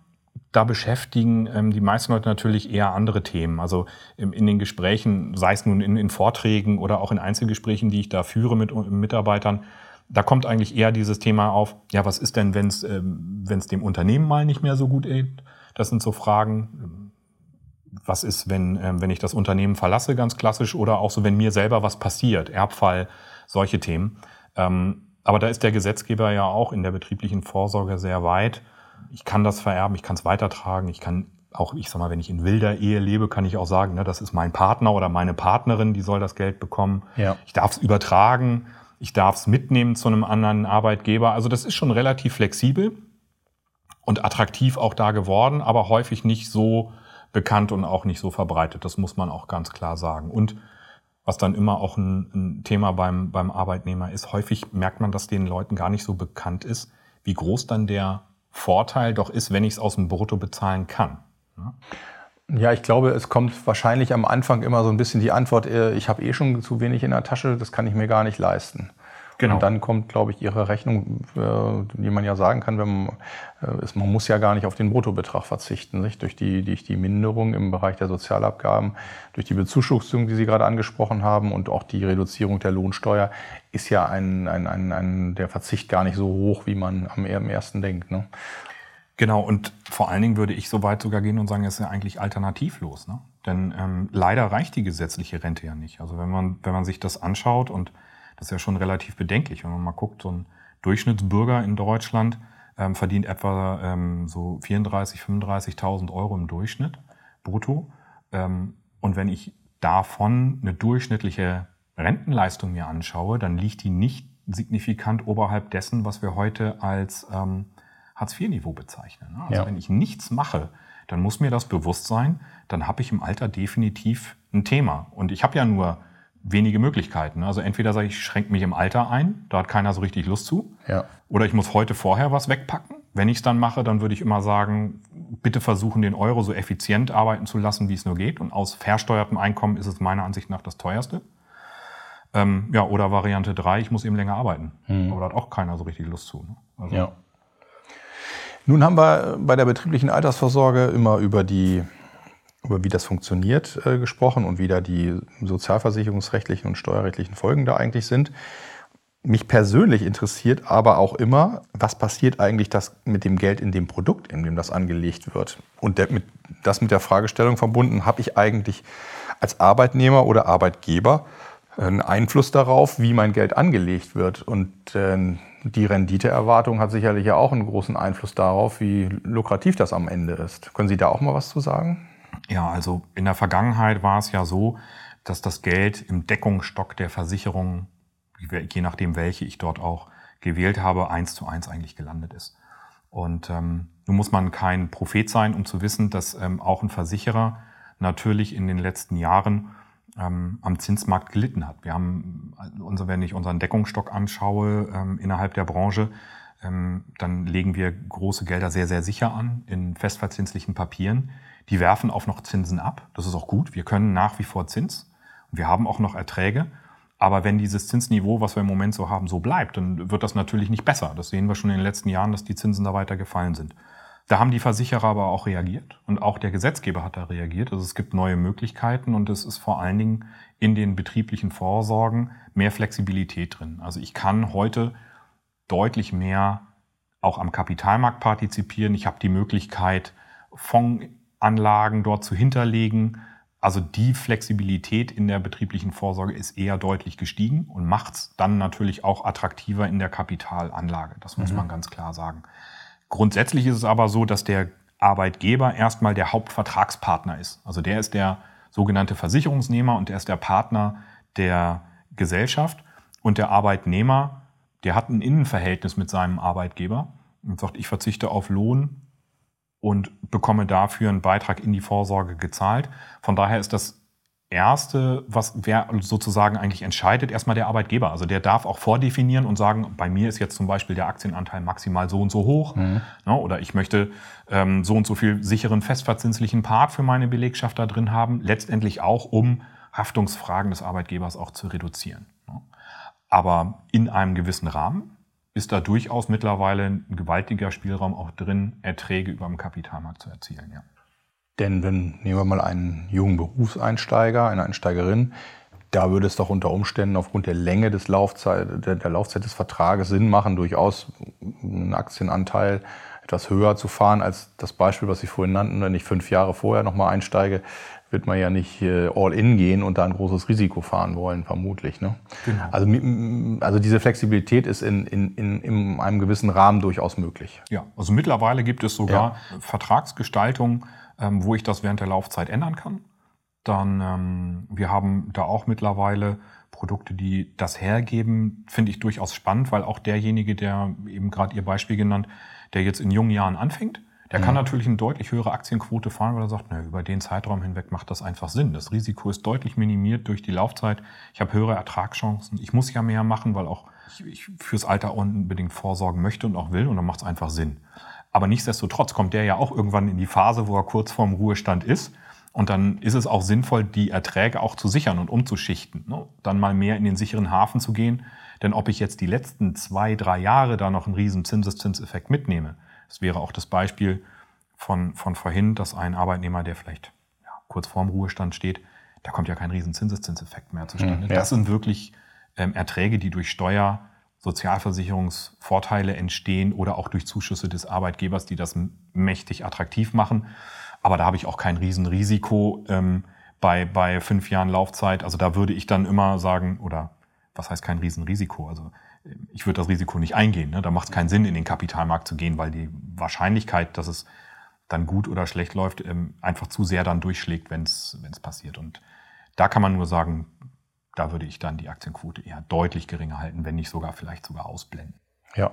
da beschäftigen ähm, die meisten Leute natürlich eher andere Themen. Also in, in den Gesprächen, sei es nun in, in, Vorträgen oder auch in Einzelgesprächen, die ich da führe mit Mitarbeitern, da kommt eigentlich eher dieses Thema auf, ja, was ist denn, wenn es ähm, wenn's dem Unternehmen mal nicht mehr so gut geht? Das sind so Fragen. Was ist, wenn, ähm, wenn ich das Unternehmen verlasse, ganz klassisch, oder auch so, wenn mir selber was passiert, Erbfall, solche Themen. Ähm, aber da ist der Gesetzgeber ja auch in der betrieblichen Vorsorge sehr weit. Ich kann das vererben, ich kann es weitertragen, ich kann auch, ich sag mal, wenn ich in wilder Ehe lebe, kann ich auch sagen, ne, das ist mein Partner oder meine Partnerin, die soll das Geld bekommen. Ja. Ich darf es übertragen, ich darf es mitnehmen zu einem anderen Arbeitgeber. Also das ist schon relativ flexibel und attraktiv auch da geworden, aber häufig nicht so bekannt und auch nicht so verbreitet. Das muss man auch ganz klar sagen. Und was dann immer auch ein, ein, Thema beim, beim Arbeitnehmer ist. Häufig merkt man, dass den Leuten gar nicht so bekannt ist, wie groß dann der Vorteil doch ist, wenn ich es aus dem Brutto bezahlen kann. Ja? Ja, ich glaube, es kommt wahrscheinlich am Anfang immer so ein bisschen die Antwort, äh, ich habe eh schon zu wenig in der Tasche, das kann ich mir gar nicht leisten. Genau. Und dann kommt, glaube ich, Ihre Rechnung, äh, die man ja sagen kann, wenn man, äh, ist, man muss ja gar nicht auf den Bruttobetrag verzichten, nicht? Durch, die, durch die Minderung im Bereich der Sozialabgaben, durch die Bezuschussung, die Sie gerade angesprochen haben und auch die Reduzierung der Lohnsteuer ist ja ein, ein, ein, ein der Verzicht gar nicht so hoch, wie man am, am ersten denkt. Ne? Genau, und vor allen Dingen würde ich so weit sogar gehen und sagen, es ist ja eigentlich alternativlos. Ne? Denn ähm, leider reicht die gesetzliche Rente ja nicht. Also wenn man, wenn man sich das anschaut und das ist ja schon relativ bedenklich. Wenn man mal guckt, so ein Durchschnittsbürger in Deutschland ähm, verdient etwa ähm, so 34.000, 35.000 Euro im Durchschnitt brutto. Ähm, und wenn ich davon eine durchschnittliche Rentenleistung mir anschaue, dann liegt die nicht signifikant oberhalb dessen, was wir heute als ähm, Hartz-IV-Niveau bezeichnen. Ne? Also ja. wenn ich nichts mache, dann muss mir das bewusst sein, dann habe ich im Alter definitiv ein Thema. Und ich habe ja nur wenige Möglichkeiten. Also entweder sage ich, ich schränke mich im Alter ein, da hat keiner so richtig Lust zu. Ja. Oder ich muss heute vorher was wegpacken. Wenn ich es dann mache, dann würde ich immer sagen, bitte versuchen, den Euro so effizient arbeiten zu lassen, wie es nur geht. Und aus versteuertem Einkommen ist es meiner Ansicht nach das teuerste. Ähm, ja, oder Variante 3, ich muss eben länger arbeiten. Mhm. Aber da hat auch keiner so richtig Lust zu. Ne? Also, ja. Nun haben wir bei der betrieblichen Altersvorsorge immer über die über wie das funktioniert äh, gesprochen und wie da die sozialversicherungsrechtlichen und steuerrechtlichen Folgen da eigentlich sind. Mich persönlich interessiert aber auch immer, was passiert eigentlich das mit dem Geld in dem Produkt, in dem das angelegt wird. Und der, mit, das mit der Fragestellung verbunden, habe ich eigentlich als Arbeitnehmer oder Arbeitgeber einen Einfluss darauf, wie mein Geld angelegt wird. Und äh, die Renditeerwartung hat sicherlich ja auch einen großen Einfluss darauf, wie lukrativ das am Ende ist. Können Sie da auch mal was zu sagen? Ja, also in der Vergangenheit war es ja so, dass das Geld im Deckungsstock der Versicherung, je nachdem welche ich dort auch gewählt habe, eins zu eins eigentlich gelandet ist. Und ähm, nun muss man kein Prophet sein, um zu wissen, dass ähm, auch ein Versicherer natürlich in den letzten Jahren ähm, am Zinsmarkt gelitten hat. Wir haben, also wenn ich unseren Deckungsstock anschaue ähm, innerhalb der Branche, ähm, dann legen wir große Gelder sehr, sehr sicher an in festverzinslichen Papieren. Die werfen auch noch Zinsen ab. Das ist auch gut. Wir können nach wie vor Zins. Wir haben auch noch Erträge. Aber wenn dieses Zinsniveau, was wir im Moment so haben, so bleibt, dann wird das natürlich nicht besser. Das sehen wir schon in den letzten Jahren, dass die Zinsen da weiter gefallen sind. Da haben die Versicherer aber auch reagiert und auch der Gesetzgeber hat da reagiert. Also es gibt neue Möglichkeiten und es ist vor allen Dingen in den betrieblichen Vorsorgen mehr Flexibilität drin. Also ich kann heute deutlich mehr auch am Kapitalmarkt partizipieren. Ich habe die Möglichkeit, Fondsanlagen dort zu hinterlegen. Also die Flexibilität in der betrieblichen Vorsorge ist eher deutlich gestiegen und macht es dann natürlich auch attraktiver in der Kapitalanlage. Das muss mhm. man ganz klar sagen. Grundsätzlich ist es aber so, dass der Arbeitgeber erstmal der Hauptvertragspartner ist. Also der ist der sogenannte Versicherungsnehmer und der ist der Partner der Gesellschaft und der Arbeitnehmer der hat ein Innenverhältnis mit seinem Arbeitgeber und sagt, ich verzichte auf Lohn und bekomme dafür einen Beitrag in die Vorsorge gezahlt. Von daher ist das Erste, was wer sozusagen eigentlich entscheidet, erstmal der Arbeitgeber. Also der darf auch vordefinieren und sagen, bei mir ist jetzt zum Beispiel der Aktienanteil maximal so und so hoch. Mhm. Ne, oder ich möchte ähm, so und so viel sicheren festverzinslichen Part für meine Belegschaft da drin haben. Letztendlich auch, um Haftungsfragen des Arbeitgebers auch zu reduzieren. Ne. Aber in einem gewissen Rahmen ist da durchaus mittlerweile ein gewaltiger Spielraum auch drin, Erträge über dem Kapitalmarkt zu erzielen. Ja. Denn wenn, nehmen wir mal einen jungen Berufseinsteiger, eine Einsteigerin, da würde es doch unter Umständen aufgrund der Länge des Laufzeit, der, der Laufzeit des Vertrages Sinn machen, durchaus einen Aktienanteil etwas höher zu fahren als das Beispiel, was Sie vorhin nannten, wenn ich fünf Jahre vorher nochmal einsteige, wird man ja nicht äh, all in gehen und da ein großes Risiko fahren wollen, vermutlich. Ne? Genau. Also, also diese Flexibilität ist in, in, in, in einem gewissen Rahmen durchaus möglich. Ja, also mittlerweile gibt es sogar ja. Vertragsgestaltung, ähm, wo ich das während der Laufzeit ändern kann. Dann, ähm, wir haben da auch mittlerweile Produkte, die das hergeben, finde ich durchaus spannend, weil auch derjenige, der eben gerade Ihr Beispiel genannt, der jetzt in jungen Jahren anfängt, der mhm. kann natürlich eine deutlich höhere Aktienquote fahren, weil er sagt, na, über den Zeitraum hinweg macht das einfach Sinn. Das Risiko ist deutlich minimiert durch die Laufzeit. Ich habe höhere Ertragschancen. Ich muss ja mehr machen, weil auch ich, ich fürs Alter unbedingt vorsorgen möchte und auch will und dann macht es einfach Sinn. Aber nichtsdestotrotz kommt der ja auch irgendwann in die Phase, wo er kurz vorm Ruhestand ist. Und dann ist es auch sinnvoll, die Erträge auch zu sichern und umzuschichten. Ne? Dann mal mehr in den sicheren Hafen zu gehen. Denn ob ich jetzt die letzten zwei, drei Jahre da noch einen riesen Zinseszinseffekt mitnehme, das wäre auch das Beispiel von, von vorhin, dass ein Arbeitnehmer, der vielleicht ja, kurz vorm Ruhestand steht, da kommt ja kein riesen Zinseszinseffekt mehr zustande. Mhm, ja. Das sind wirklich ähm, Erträge, die durch Steuer, Sozialversicherungsvorteile entstehen oder auch durch Zuschüsse des Arbeitgebers, die das mächtig attraktiv machen. Aber da habe ich auch kein Riesenrisiko ähm, bei, bei fünf Jahren Laufzeit. Also da würde ich dann immer sagen, oder was heißt kein Riesenrisiko? Also ich würde das Risiko nicht eingehen. Ne? Da macht es keinen Sinn, in den Kapitalmarkt zu gehen, weil die Wahrscheinlichkeit, dass es dann gut oder schlecht läuft, ähm, einfach zu sehr dann durchschlägt, wenn es passiert. Und da kann man nur sagen, da würde ich dann die Aktienquote eher deutlich geringer halten, wenn nicht sogar vielleicht sogar ausblenden. Ja.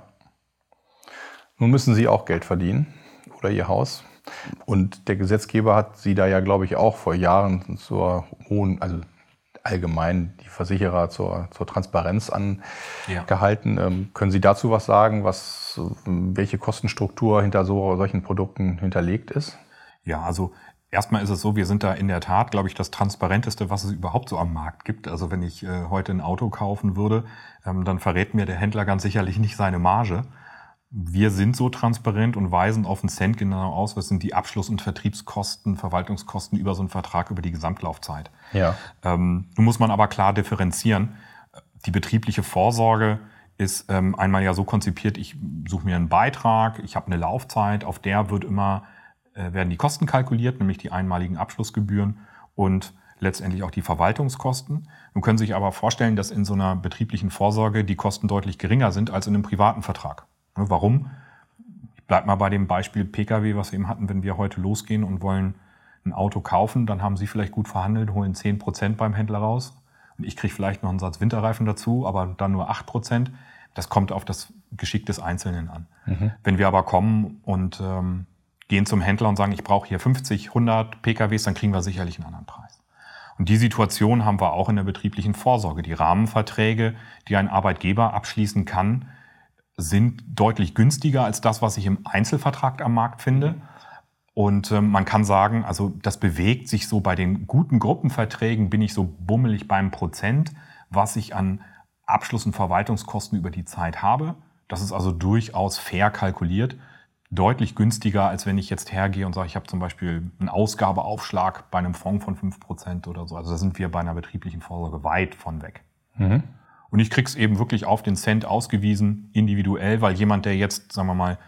Nun müssen Sie auch Geld verdienen oder Ihr Haus. Und der Gesetzgeber hat Sie da ja, glaube ich, auch vor Jahren zur hohen, also allgemein die Versicherer zur, zur Transparenz angehalten. Ja. Ähm, können Sie dazu was sagen, was, welche Kostenstruktur hinter so, solchen Produkten hinterlegt ist? Ja, also erstmal ist es so, wir sind da in der Tat, glaube ich, das transparenteste, was es überhaupt so am Markt gibt. Also wenn ich äh, heute ein Auto kaufen würde, ähm, dann verrät mir der Händler ganz sicherlich nicht seine Marge wir sind so transparent und weisen auf den Cent genau aus, was sind die Abschluss- und Vertriebskosten, Verwaltungskosten über so einen Vertrag über die Gesamtlaufzeit. Ja. Ähm, nun muss man aber klar differenzieren. Die betriebliche Vorsorge ist ähm, einmal ja so konzipiert, ich suche mir einen Beitrag, ich habe eine Laufzeit, auf der wird immer, werden die Kosten kalkuliert, nämlich die einmaligen Abschlussgebühren und letztendlich auch die Verwaltungskosten. Nun können Sie sich aber vorstellen, dass in so einer betrieblichen Vorsorge die Kosten deutlich geringer sind als in einem privaten Vertrag. Ne, warum? Ich bleibe mal bei dem Beispiel Pkw, was wir eben hatten. Wenn wir heute losgehen und wollen ein Auto kaufen, dann haben Sie vielleicht gut verhandelt, holen 10 Prozent beim Händler raus. Und ich kriege vielleicht noch einen Satz Winterreifen dazu, aber dann nur 8 Prozent. Das kommt auf das Geschick des Einzelnen an. Mhm. Wenn wir aber kommen und ähm, gehen zum Händler und sagen, ich brauche hier 50, 100 PKWs, dann kriegen wir sicherlich einen anderen Preis. Und die Situation haben wir auch in der betrieblichen Vorsorge. Die Rahmenverträge, die ein Arbeitgeber abschließen kann, sind deutlich günstiger als das, was ich im Einzelvertrag am Markt finde. Und äh, man kann sagen, also das bewegt sich so bei den guten Gruppenverträgen, bin ich so bummelig beim Prozent, was ich an Abschluss- und Verwaltungskosten über die Zeit habe. Das ist also durchaus fair kalkuliert. Deutlich günstiger, als wenn ich jetzt hergehe und sage, ich habe zum Beispiel einen Ausgabeaufschlag bei einem Fonds von 5% oder so. Also da sind wir bei einer betrieblichen Vorsorge weit von weg. Mhm. Und ich krieg's eben wirklich auf den Cent ausgewiesen, individuell, weil jemand, der jetzt, sagen wir mal,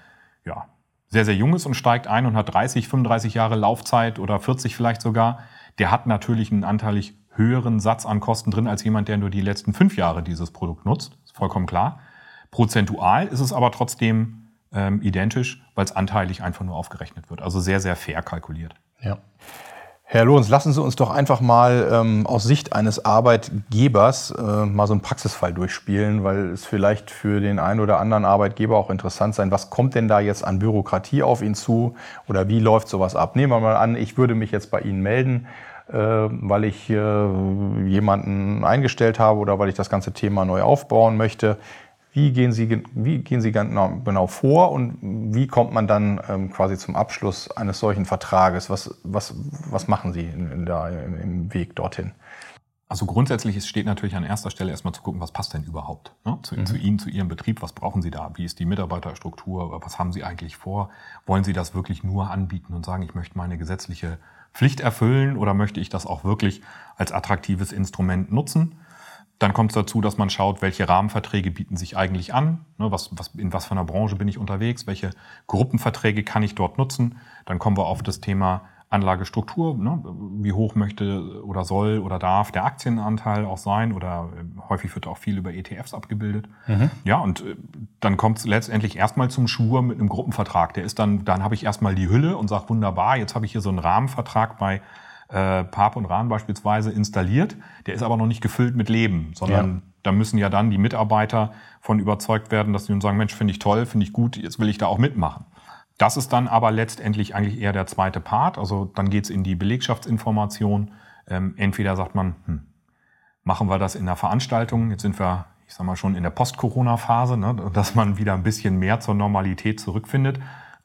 ja, sehr, sehr jung ist und steigt ein und hat 30, 35 Jahre Laufzeit oder 40 vielleicht sogar, der hat natürlich einen anteilig höheren Satz an Kosten drin als jemand, der nur die letzten fünf Jahre dieses Produkt nutzt. Ist vollkommen klar. Prozentual ist es aber trotzdem ähm, identisch, weil es anteilig einfach nur aufgerechnet wird. Also sehr, sehr fair kalkuliert. Ja. Herr Lohns, lassen Sie uns doch einfach mal ähm, aus Sicht eines Arbeitgebers äh, mal so einen Praxisfall durchspielen, weil es vielleicht für den einen oder anderen Arbeitgeber auch interessant sein, was kommt denn da jetzt an Bürokratie auf ihn zu oder wie läuft sowas ab? Nehmen wir mal an, ich würde mich jetzt bei Ihnen melden, äh, weil ich äh, jemanden eingestellt habe oder weil ich das ganze Thema neu aufbauen möchte. Wie gehen Sie, wie gehen Sie genau, genau vor und wie kommt man dann ähm, quasi zum Abschluss eines solchen Vertrages? Was, was, was machen Sie in, in der, im Weg dorthin? Also grundsätzlich steht natürlich an erster Stelle erstmal zu gucken, was passt denn überhaupt ne? zu, mhm. zu, Ihnen, zu Ihrem Betrieb, was brauchen Sie da, wie ist die Mitarbeiterstruktur, was haben Sie eigentlich vor, wollen Sie das wirklich nur anbieten und sagen, ich möchte meine gesetzliche Pflicht erfüllen oder möchte ich das auch wirklich als attraktives Instrument nutzen? Dann kommt es dazu, dass man schaut, welche Rahmenverträge bieten sich eigentlich an, ne, was, was, in was für einer Branche bin ich unterwegs, welche Gruppenverträge kann ich dort nutzen. Dann kommen wir auf das Thema Anlagestruktur, ne, wie hoch möchte oder soll oder darf der Aktienanteil auch sein oder äh, häufig wird auch viel über ETFs abgebildet. Mhm. Ja, und äh, dann kommt es letztendlich erstmal zum Schwur mit einem Gruppenvertrag. Der ist dann, dann habe ich erstmal die Hülle und sage, wunderbar, jetzt habe ich hier so einen Rahmenvertrag bei äh, Pap und Rahn beispielsweise installiert. Der ist aber noch nicht gefüllt mit Leben, sondern ja. da müssen ja dann die Mitarbeiter von überzeugt werden, dass sie nun sagen, Mensch, finde ich toll, finde ich gut, jetzt will ich da auch mitmachen. Das ist dann aber letztendlich eigentlich eher der zweite Part. Also dann geht's in die Belegschaftsinformation. Ähm, entweder sagt man, hm, machen wir das in der Veranstaltung. Jetzt sind wir, ich sag mal, schon in der Post-Corona-Phase, ne, dass man wieder ein bisschen mehr zur Normalität zurückfindet.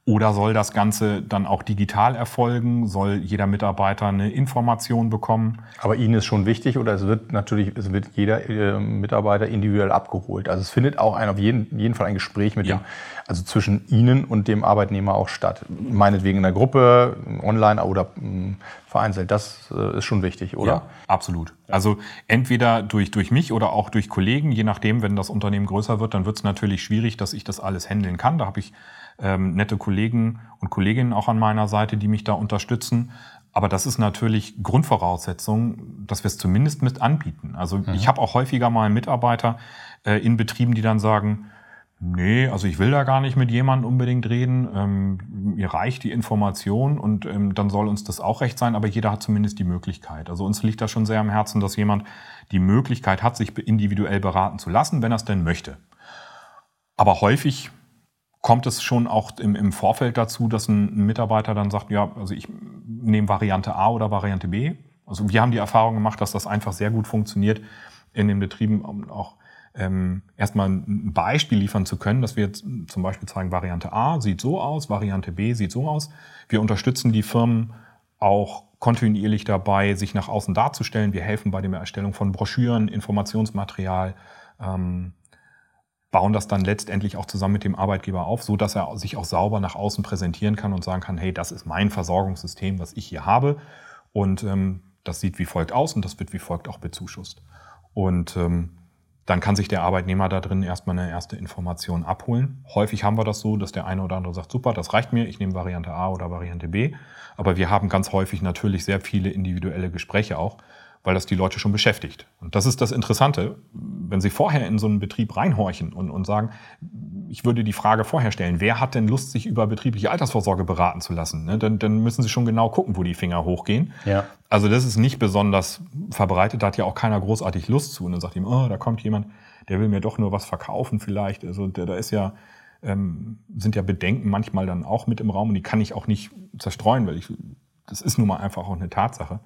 Oder soll das Ganze dann auch digital erfolgen? Soll jeder Mitarbeiter eine Information bekommen? Aber Ihnen ist schon wichtig oder es wird natürlich, es wird jeder äh, Mitarbeiter individuell abgeholt. Also es findet auch ein, auf jeden, jeden Fall ein Gespräch mit ja. dem, also zwischen Ihnen und dem Arbeitnehmer auch statt. Meinetwegen in der Gruppe, online oder hm, vereinzelt. Das äh, ist schon wichtig, oder? Ja, absolut. Also entweder durch, durch mich oder auch durch Kollegen, je nachdem, wenn das Unternehmen größer wird, dann wird es natürlich schwierig, dass ich das alles handeln kann. Da habe ich ähm, nette Kollegen und Kolleginnen auch an meiner Seite, die mich da unterstützen. Aber das ist natürlich Grundvoraussetzung, dass wir es zumindest mit anbieten. Also mhm. ich habe auch häufiger mal Mitarbeiter äh, in Betrieben, die dann sagen, nee, also ich will da gar nicht mit jemandem unbedingt reden. Ähm, mir reicht die Information und ähm, dann soll uns das auch recht sein, aber jeder hat zumindest die Möglichkeit. Also uns liegt das schon sehr am Herzen, dass jemand die Möglichkeit hat, sich individuell beraten zu lassen, wenn er es denn möchte. Aber häufig kommt es schon auch im, im Vorfeld dazu, dass ein Mitarbeiter dann sagt, ja, also ich nehme Variante A oder Variante B. Also wir haben die Erfahrung gemacht, dass das einfach sehr gut funktioniert in den Betrieben, um auch ähm, erstmal ein Beispiel liefern zu können, dass wir jetzt zum Beispiel zeigen, Variante A sieht so aus, Variante B sieht so aus. Wir unterstützen die Firmen auch kontinuierlich dabei, sich nach außen darzustellen. Wir helfen bei der Erstellung von Broschüren, Informationsmaterial, ähm, bauen das dann letztendlich auch zusammen mit dem Arbeitgeber auf, so dass er sich auch sauber nach außen präsentieren kann und sagen kann, hey, das ist mein Versorgungssystem, was ich hier habe. Und ähm, das sieht wie folgt aus und das wird wie folgt auch bezuschusst. Und ähm, dann kann sich der Arbeitnehmer da drin erstmal eine erste Information abholen. Häufig haben wir das so, dass der eine oder andere sagt, super, das reicht mir, ich nehme Variante A oder Variante B. Aber wir haben ganz häufig natürlich sehr viele individuelle Gespräche auch, weil das die Leute schon beschäftigt. Und das ist das Interessante, wenn Sie vorher in so einen Betrieb reinhorchen und, und sagen, ich würde die Frage vorher stellen, wer hat denn Lust, sich über betriebliche Altersvorsorge beraten zu lassen? Ne? Dann, dann müssen Sie schon genau gucken, wo die Finger hochgehen. Ja. Also das ist nicht besonders verbreitet, da hat ja auch keiner großartig Lust zu. Und dann sagt ihm, oh, da kommt jemand. der will mir doch nur was verkaufen vielleicht. Also da, da ist ja, ähm, sind ja Bedenken manchmal dann auch mit im Raum und die kann ich auch nicht zerstreuen, weil ich, das ist nun mal einfach auch eine Tatsache.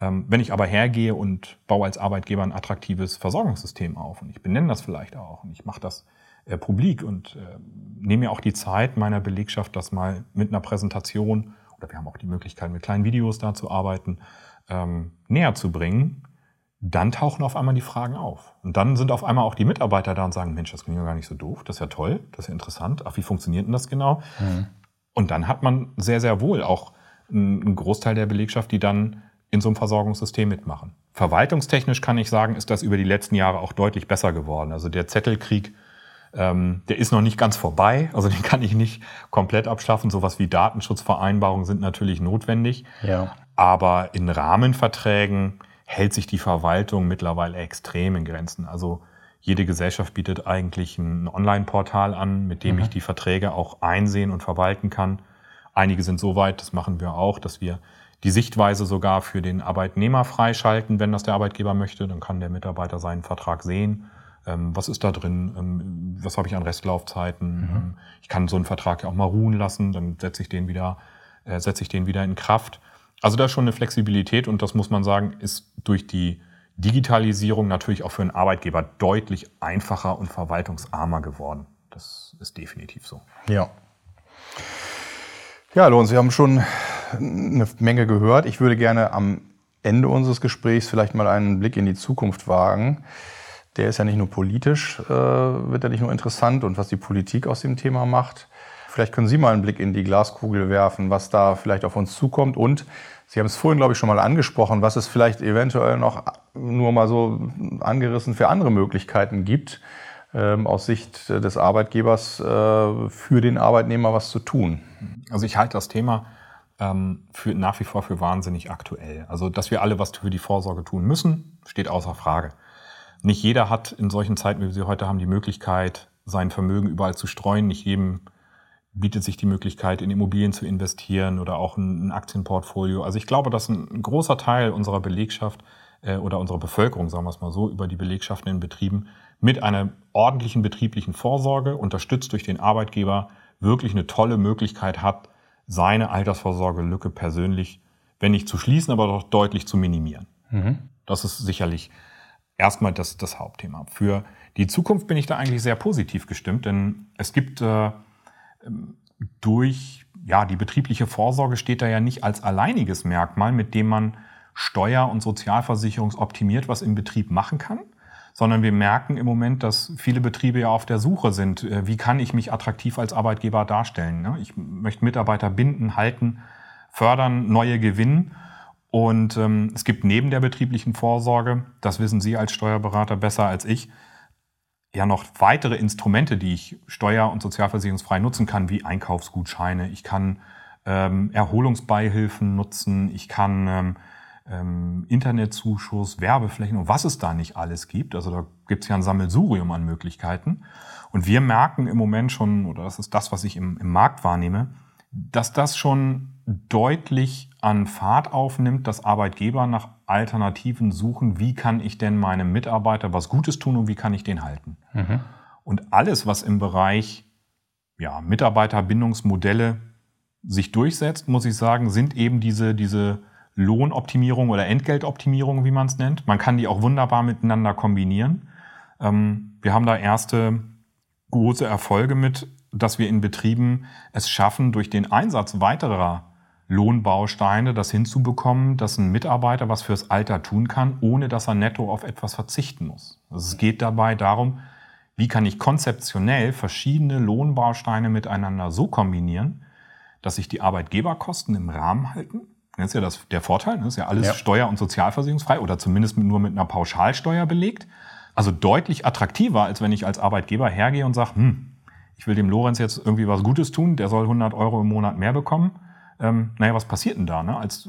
Ähm, wenn ich aber hergehe und baue als Arbeitgeber ein attraktives Versorgungssystem auf und ich benenne das vielleicht auch und ich mache das äh, publik und äh, nehme mir auch die Zeit meiner Belegschaft, das mal mit einer Präsentation oder wir haben auch die Möglichkeit, mit kleinen Videos da zu arbeiten, ähm, näher zu bringen, dann tauchen auf einmal die Fragen auf. Und dann sind auf einmal auch die Mitarbeiter da und sagen, Mensch, das klingt ja gar nicht so doof, das ist ja toll, das ist ja interessant. Ach, wie funktioniert denn das genau? Mhm. Und dann hat man sehr, sehr wohl auch einen Großteil der Belegschaft, die dann in so einem Versorgungssystem mitmachen. Verwaltungstechnisch kann ich sagen, ist das über die letzten Jahre auch deutlich besser geworden. Also der Zettelkrieg, ähm, der ist noch nicht ganz vorbei. Also den kann ich nicht komplett abschaffen. Sowas wie Datenschutzvereinbarungen sind natürlich notwendig. Ja. Aber in Rahmenverträgen hält sich die Verwaltung mittlerweile extrem in Grenzen. Also jede Gesellschaft bietet eigentlich ein Online-Portal an, mit dem mhm. ich die Verträge auch einsehen und verwalten kann. Einige sind so weit, das machen wir auch, dass wir die Sichtweise sogar für den Arbeitnehmer freischalten, wenn das der Arbeitgeber möchte. Dann kann der Mitarbeiter seinen Vertrag sehen. Ähm, was ist da drin? Ähm, was habe ich an Restlaufzeiten? Mhm. Ähm, ich kann so einen Vertrag ja auch mal ruhen lassen, dann setze ich den wieder, äh, setze ich den wieder in Kraft. Also da ist schon eine Flexibilität und das muss man sagen, ist durch die Digitalisierung natürlich auch für einen Arbeitgeber deutlich einfacher und verwaltungsarmer geworden. Das ist definitiv so. Ja. Ja, Lohn, Sie haben schon eine Menge gehört. Ich würde gerne am Ende unseres Gesprächs vielleicht mal einen Blick in die Zukunft wagen. Der ist ja nicht nur politisch, äh, wird ja nicht nur interessant und was die Politik aus dem Thema macht. Vielleicht können Sie mal einen Blick in die Glaskugel werfen, was da vielleicht auf uns zukommt. Und Sie haben es vorhin, glaube ich, schon mal angesprochen, was es vielleicht eventuell noch nur mal so angerissen für andere Möglichkeiten gibt, ähm, aus Sicht des Arbeitgebers äh, für den Arbeitnehmer was zu tun. Also ich halte das Thema ähm, für, nach wie vor für wahnsinnig aktuell. Also dass wir alle was für die Vorsorge tun müssen, steht außer Frage. Nicht jeder hat in solchen Zeiten, wie wir sie heute haben, die Möglichkeit, sein Vermögen überall zu streuen. Nicht jedem bietet sich die Möglichkeit, in Immobilien zu investieren oder auch ein, Aktienportfolio. Also ich glaube, dass ein großer Teil unserer Belegschaft äh, oder unserer Bevölkerung, sagen wir es mal so, über die Belegschaften in Betrieben mit einer ordentlichen betrieblichen Vorsorge, unterstützt durch den Arbeitgeber, wirklich eine tolle Möglichkeit hat, seine Altersvorsorgelücke persönlich, wenn nicht zu schließen, aber doch deutlich zu minimieren. Mhm. Das ist sicherlich erstmal das, das Hauptthema. Für die Zukunft bin ich da eigentlich sehr positiv gestimmt, denn es gibt äh, durch ja, die betriebliche Vorsorge steht da ja nicht als alleiniges Merkmal, mit dem man Steuer- und Sozialversicherungsoptimiert was im Betrieb machen kann, sondern wir merken im Moment, dass viele Betriebe ja auf der Suche sind, äh, wie kann ich mich attraktiv als Arbeitgeber darstellen. Ne? Ich möchte Mitarbeiter binden, halten, fördern, neue gewinnen. Und ähm, es gibt neben der betrieblichen Vorsorge, das wissen Sie als Steuerberater besser als ich, ja noch weitere Instrumente, die ich steuer- und sozialversicherungsfrei nutzen kann, wie Einkaufsgutscheine. Ich kann ähm, Erholungsbeihilfen nutzen, ich kann ähm, ähm, Internetzuschuss, Werbeflächen und was es da nicht alles gibt. Also da gibt es ja ein Sammelsurium an Möglichkeiten. Und wir merken im Moment schon, oder das ist das, was ich im, im Markt wahrnehme, dass das schon deutlich an Fahrt aufnimmt, dass Arbeitgeber nach Alternativen suchen, wie kann ich denn meinem Mitarbeiter was Gutes tun und wie kann ich den halten. Mhm. Und alles, was im Bereich ja, Mitarbeiterbindungsmodelle sich durchsetzt, muss ich sagen, sind eben diese, diese Lohnoptimierung oder Entgeltoptimierung, wie man es nennt. Man kann die auch wunderbar miteinander kombinieren. Ähm, wir haben da erste große Erfolge mit, dass wir in Betrieben es schaffen, durch den Einsatz weiterer Lohnbausteine das hinzubekommen, dass ein Mitarbeiter was fürs Alter tun kann, ohne dass er netto auf etwas verzichten muss. Also es geht dabei darum, wie kann ich konzeptionell verschiedene Lohnbausteine miteinander so kombinieren, dass sich die Arbeitgeberkosten im Rahmen halten. Das ist ja das, der Vorteil, das ist ja alles ja. steuer- und sozialversicherungsfrei oder zumindest nur mit einer Pauschalsteuer belegt. Also deutlich attraktiver, als wenn ich als Arbeitgeber hergehe und sage, hm, ich will dem Lorenz jetzt irgendwie was Gutes tun, der soll 100 Euro im Monat mehr bekommen ähm, naja, was passiert denn da? Ne? Als,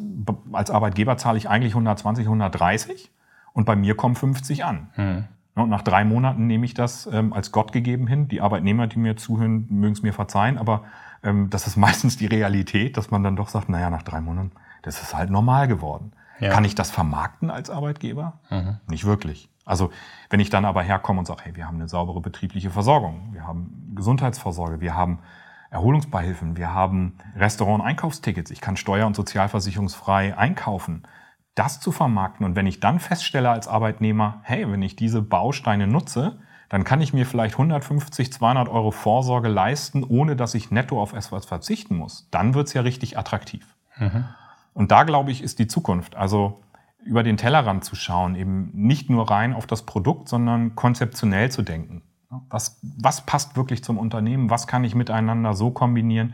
als Arbeitgeber zahle ich eigentlich 120, 130 und bei mir kommen 50 an. Hm. Und nach drei Monaten nehme ich das ähm, als Gott gegeben hin. Die Arbeitnehmer, die mir zuhören, mögen es mir verzeihen, aber ähm, das ist meistens die Realität, dass man dann doch sagt, naja, nach drei Monaten, das ist halt normal geworden. Ja. Kann ich das vermarkten als Arbeitgeber? Mhm. Nicht wirklich. Also wenn ich dann aber herkomme und sage, hey, wir haben eine saubere betriebliche Versorgung, wir haben Gesundheitsvorsorge, wir haben Erholungsbeihilfen, wir haben Restaurant- und Einkaufstickets, ich kann steuer- und sozialversicherungsfrei einkaufen, das zu vermarkten. Und wenn ich dann feststelle als Arbeitnehmer, hey, wenn ich diese Bausteine nutze, dann kann ich mir vielleicht 150, 200 Euro Vorsorge leisten, ohne dass ich netto auf etwas verzichten muss. Dann wird's ja richtig attraktiv. Mhm. Und da, glaube ich, ist die Zukunft. Also über den Tellerrand zu schauen, eben nicht nur rein auf das Produkt, sondern konzeptionell zu denken. Was, was passt wirklich zum Unternehmen? Was kann ich miteinander so kombinieren?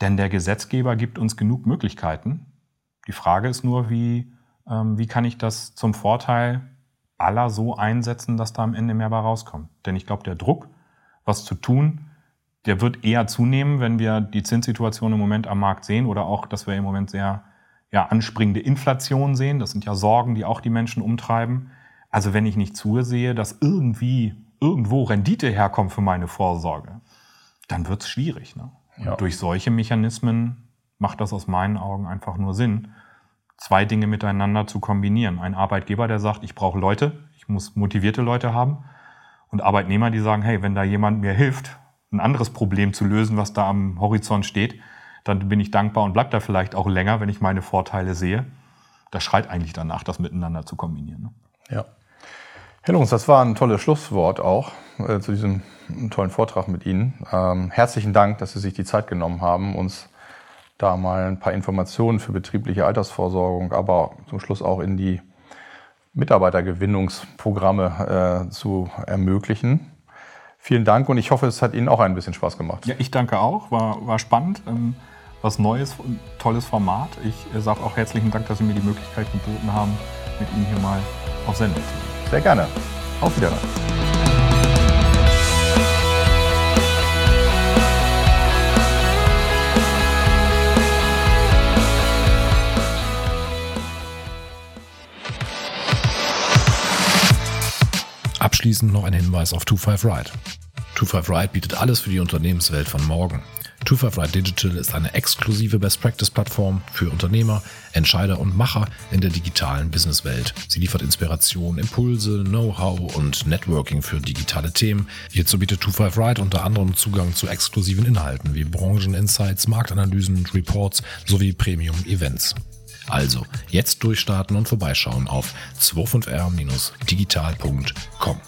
Denn der Gesetzgeber gibt uns genug Möglichkeiten. Die Frage ist nur, wie, ähm, wie kann ich das zum Vorteil aller so einsetzen, dass da am Ende mehr bei rauskommt. Denn ich glaube, der Druck, was zu tun, der wird eher zunehmen, wenn wir die Zinssituation im Moment am Markt sehen oder auch, dass wir im Moment sehr ja, anspringende Inflation sehen. Das sind ja Sorgen, die auch die Menschen umtreiben. Also wenn ich nicht zusehe, dass irgendwie irgendwo Rendite herkommt für meine Vorsorge, dann wird es schwierig. Ne? Ja. durch solche Mechanismen macht das aus meinen Augen einfach nur Sinn, zwei Dinge miteinander zu kombinieren. Ein Arbeitgeber, der sagt, ich brauche Leute, ich muss motivierte Leute haben. Und Arbeitnehmer, die sagen, hey, wenn da jemand mir hilft, ein anderes Problem zu lösen, was da am Horizont steht, dann bin ich dankbar und bleib da vielleicht auch länger, wenn ich meine Vorteile sehe. Das schreit eigentlich danach, das miteinander zu kombinieren. Ne? Ja. Herr Lungs, das war ein tolles Schlusswort auch äh, zu diesem tollen Vortrag mit Ihnen. Ähm, herzlichen Dank, dass Sie sich die Zeit genommen haben, uns da mal ein paar Informationen für betriebliche Altersvorsorgung, aber zum Schluss auch in die Mitarbeitergewinnungsprogramme äh, zu ermöglichen. Vielen Dank und ich hoffe, es hat Ihnen auch ein bisschen Spaß gemacht. Ja, ich danke auch. War, war spannend. Ähm, was Neues, tolles Format. Ich äh, sage auch herzlichen Dank, dass Sie mir die Möglichkeit geboten haben, mit Ihnen hier mal auf Sendung zu gehen. Sehr gerne. Auf Wiedersehen. Abschließend noch ein Hinweis auf 25 Ride. 25 Ride bietet alles für die Unternehmenswelt von morgen. 25 Ride Digital ist eine exklusive Best Practice Plattform für Unternehmer, Entscheider und Macher in der digitalen Businesswelt. Sie liefert Inspiration, Impulse, Know-how und Networking für digitale Themen. Hierzu bietet 25 Ride unter anderem Zugang zu exklusiven Inhalten wie Brancheninsights, Marktanalysen Reports sowie Premium-Events. Also jetzt durchstarten und vorbeischauen auf 25r-digital.com.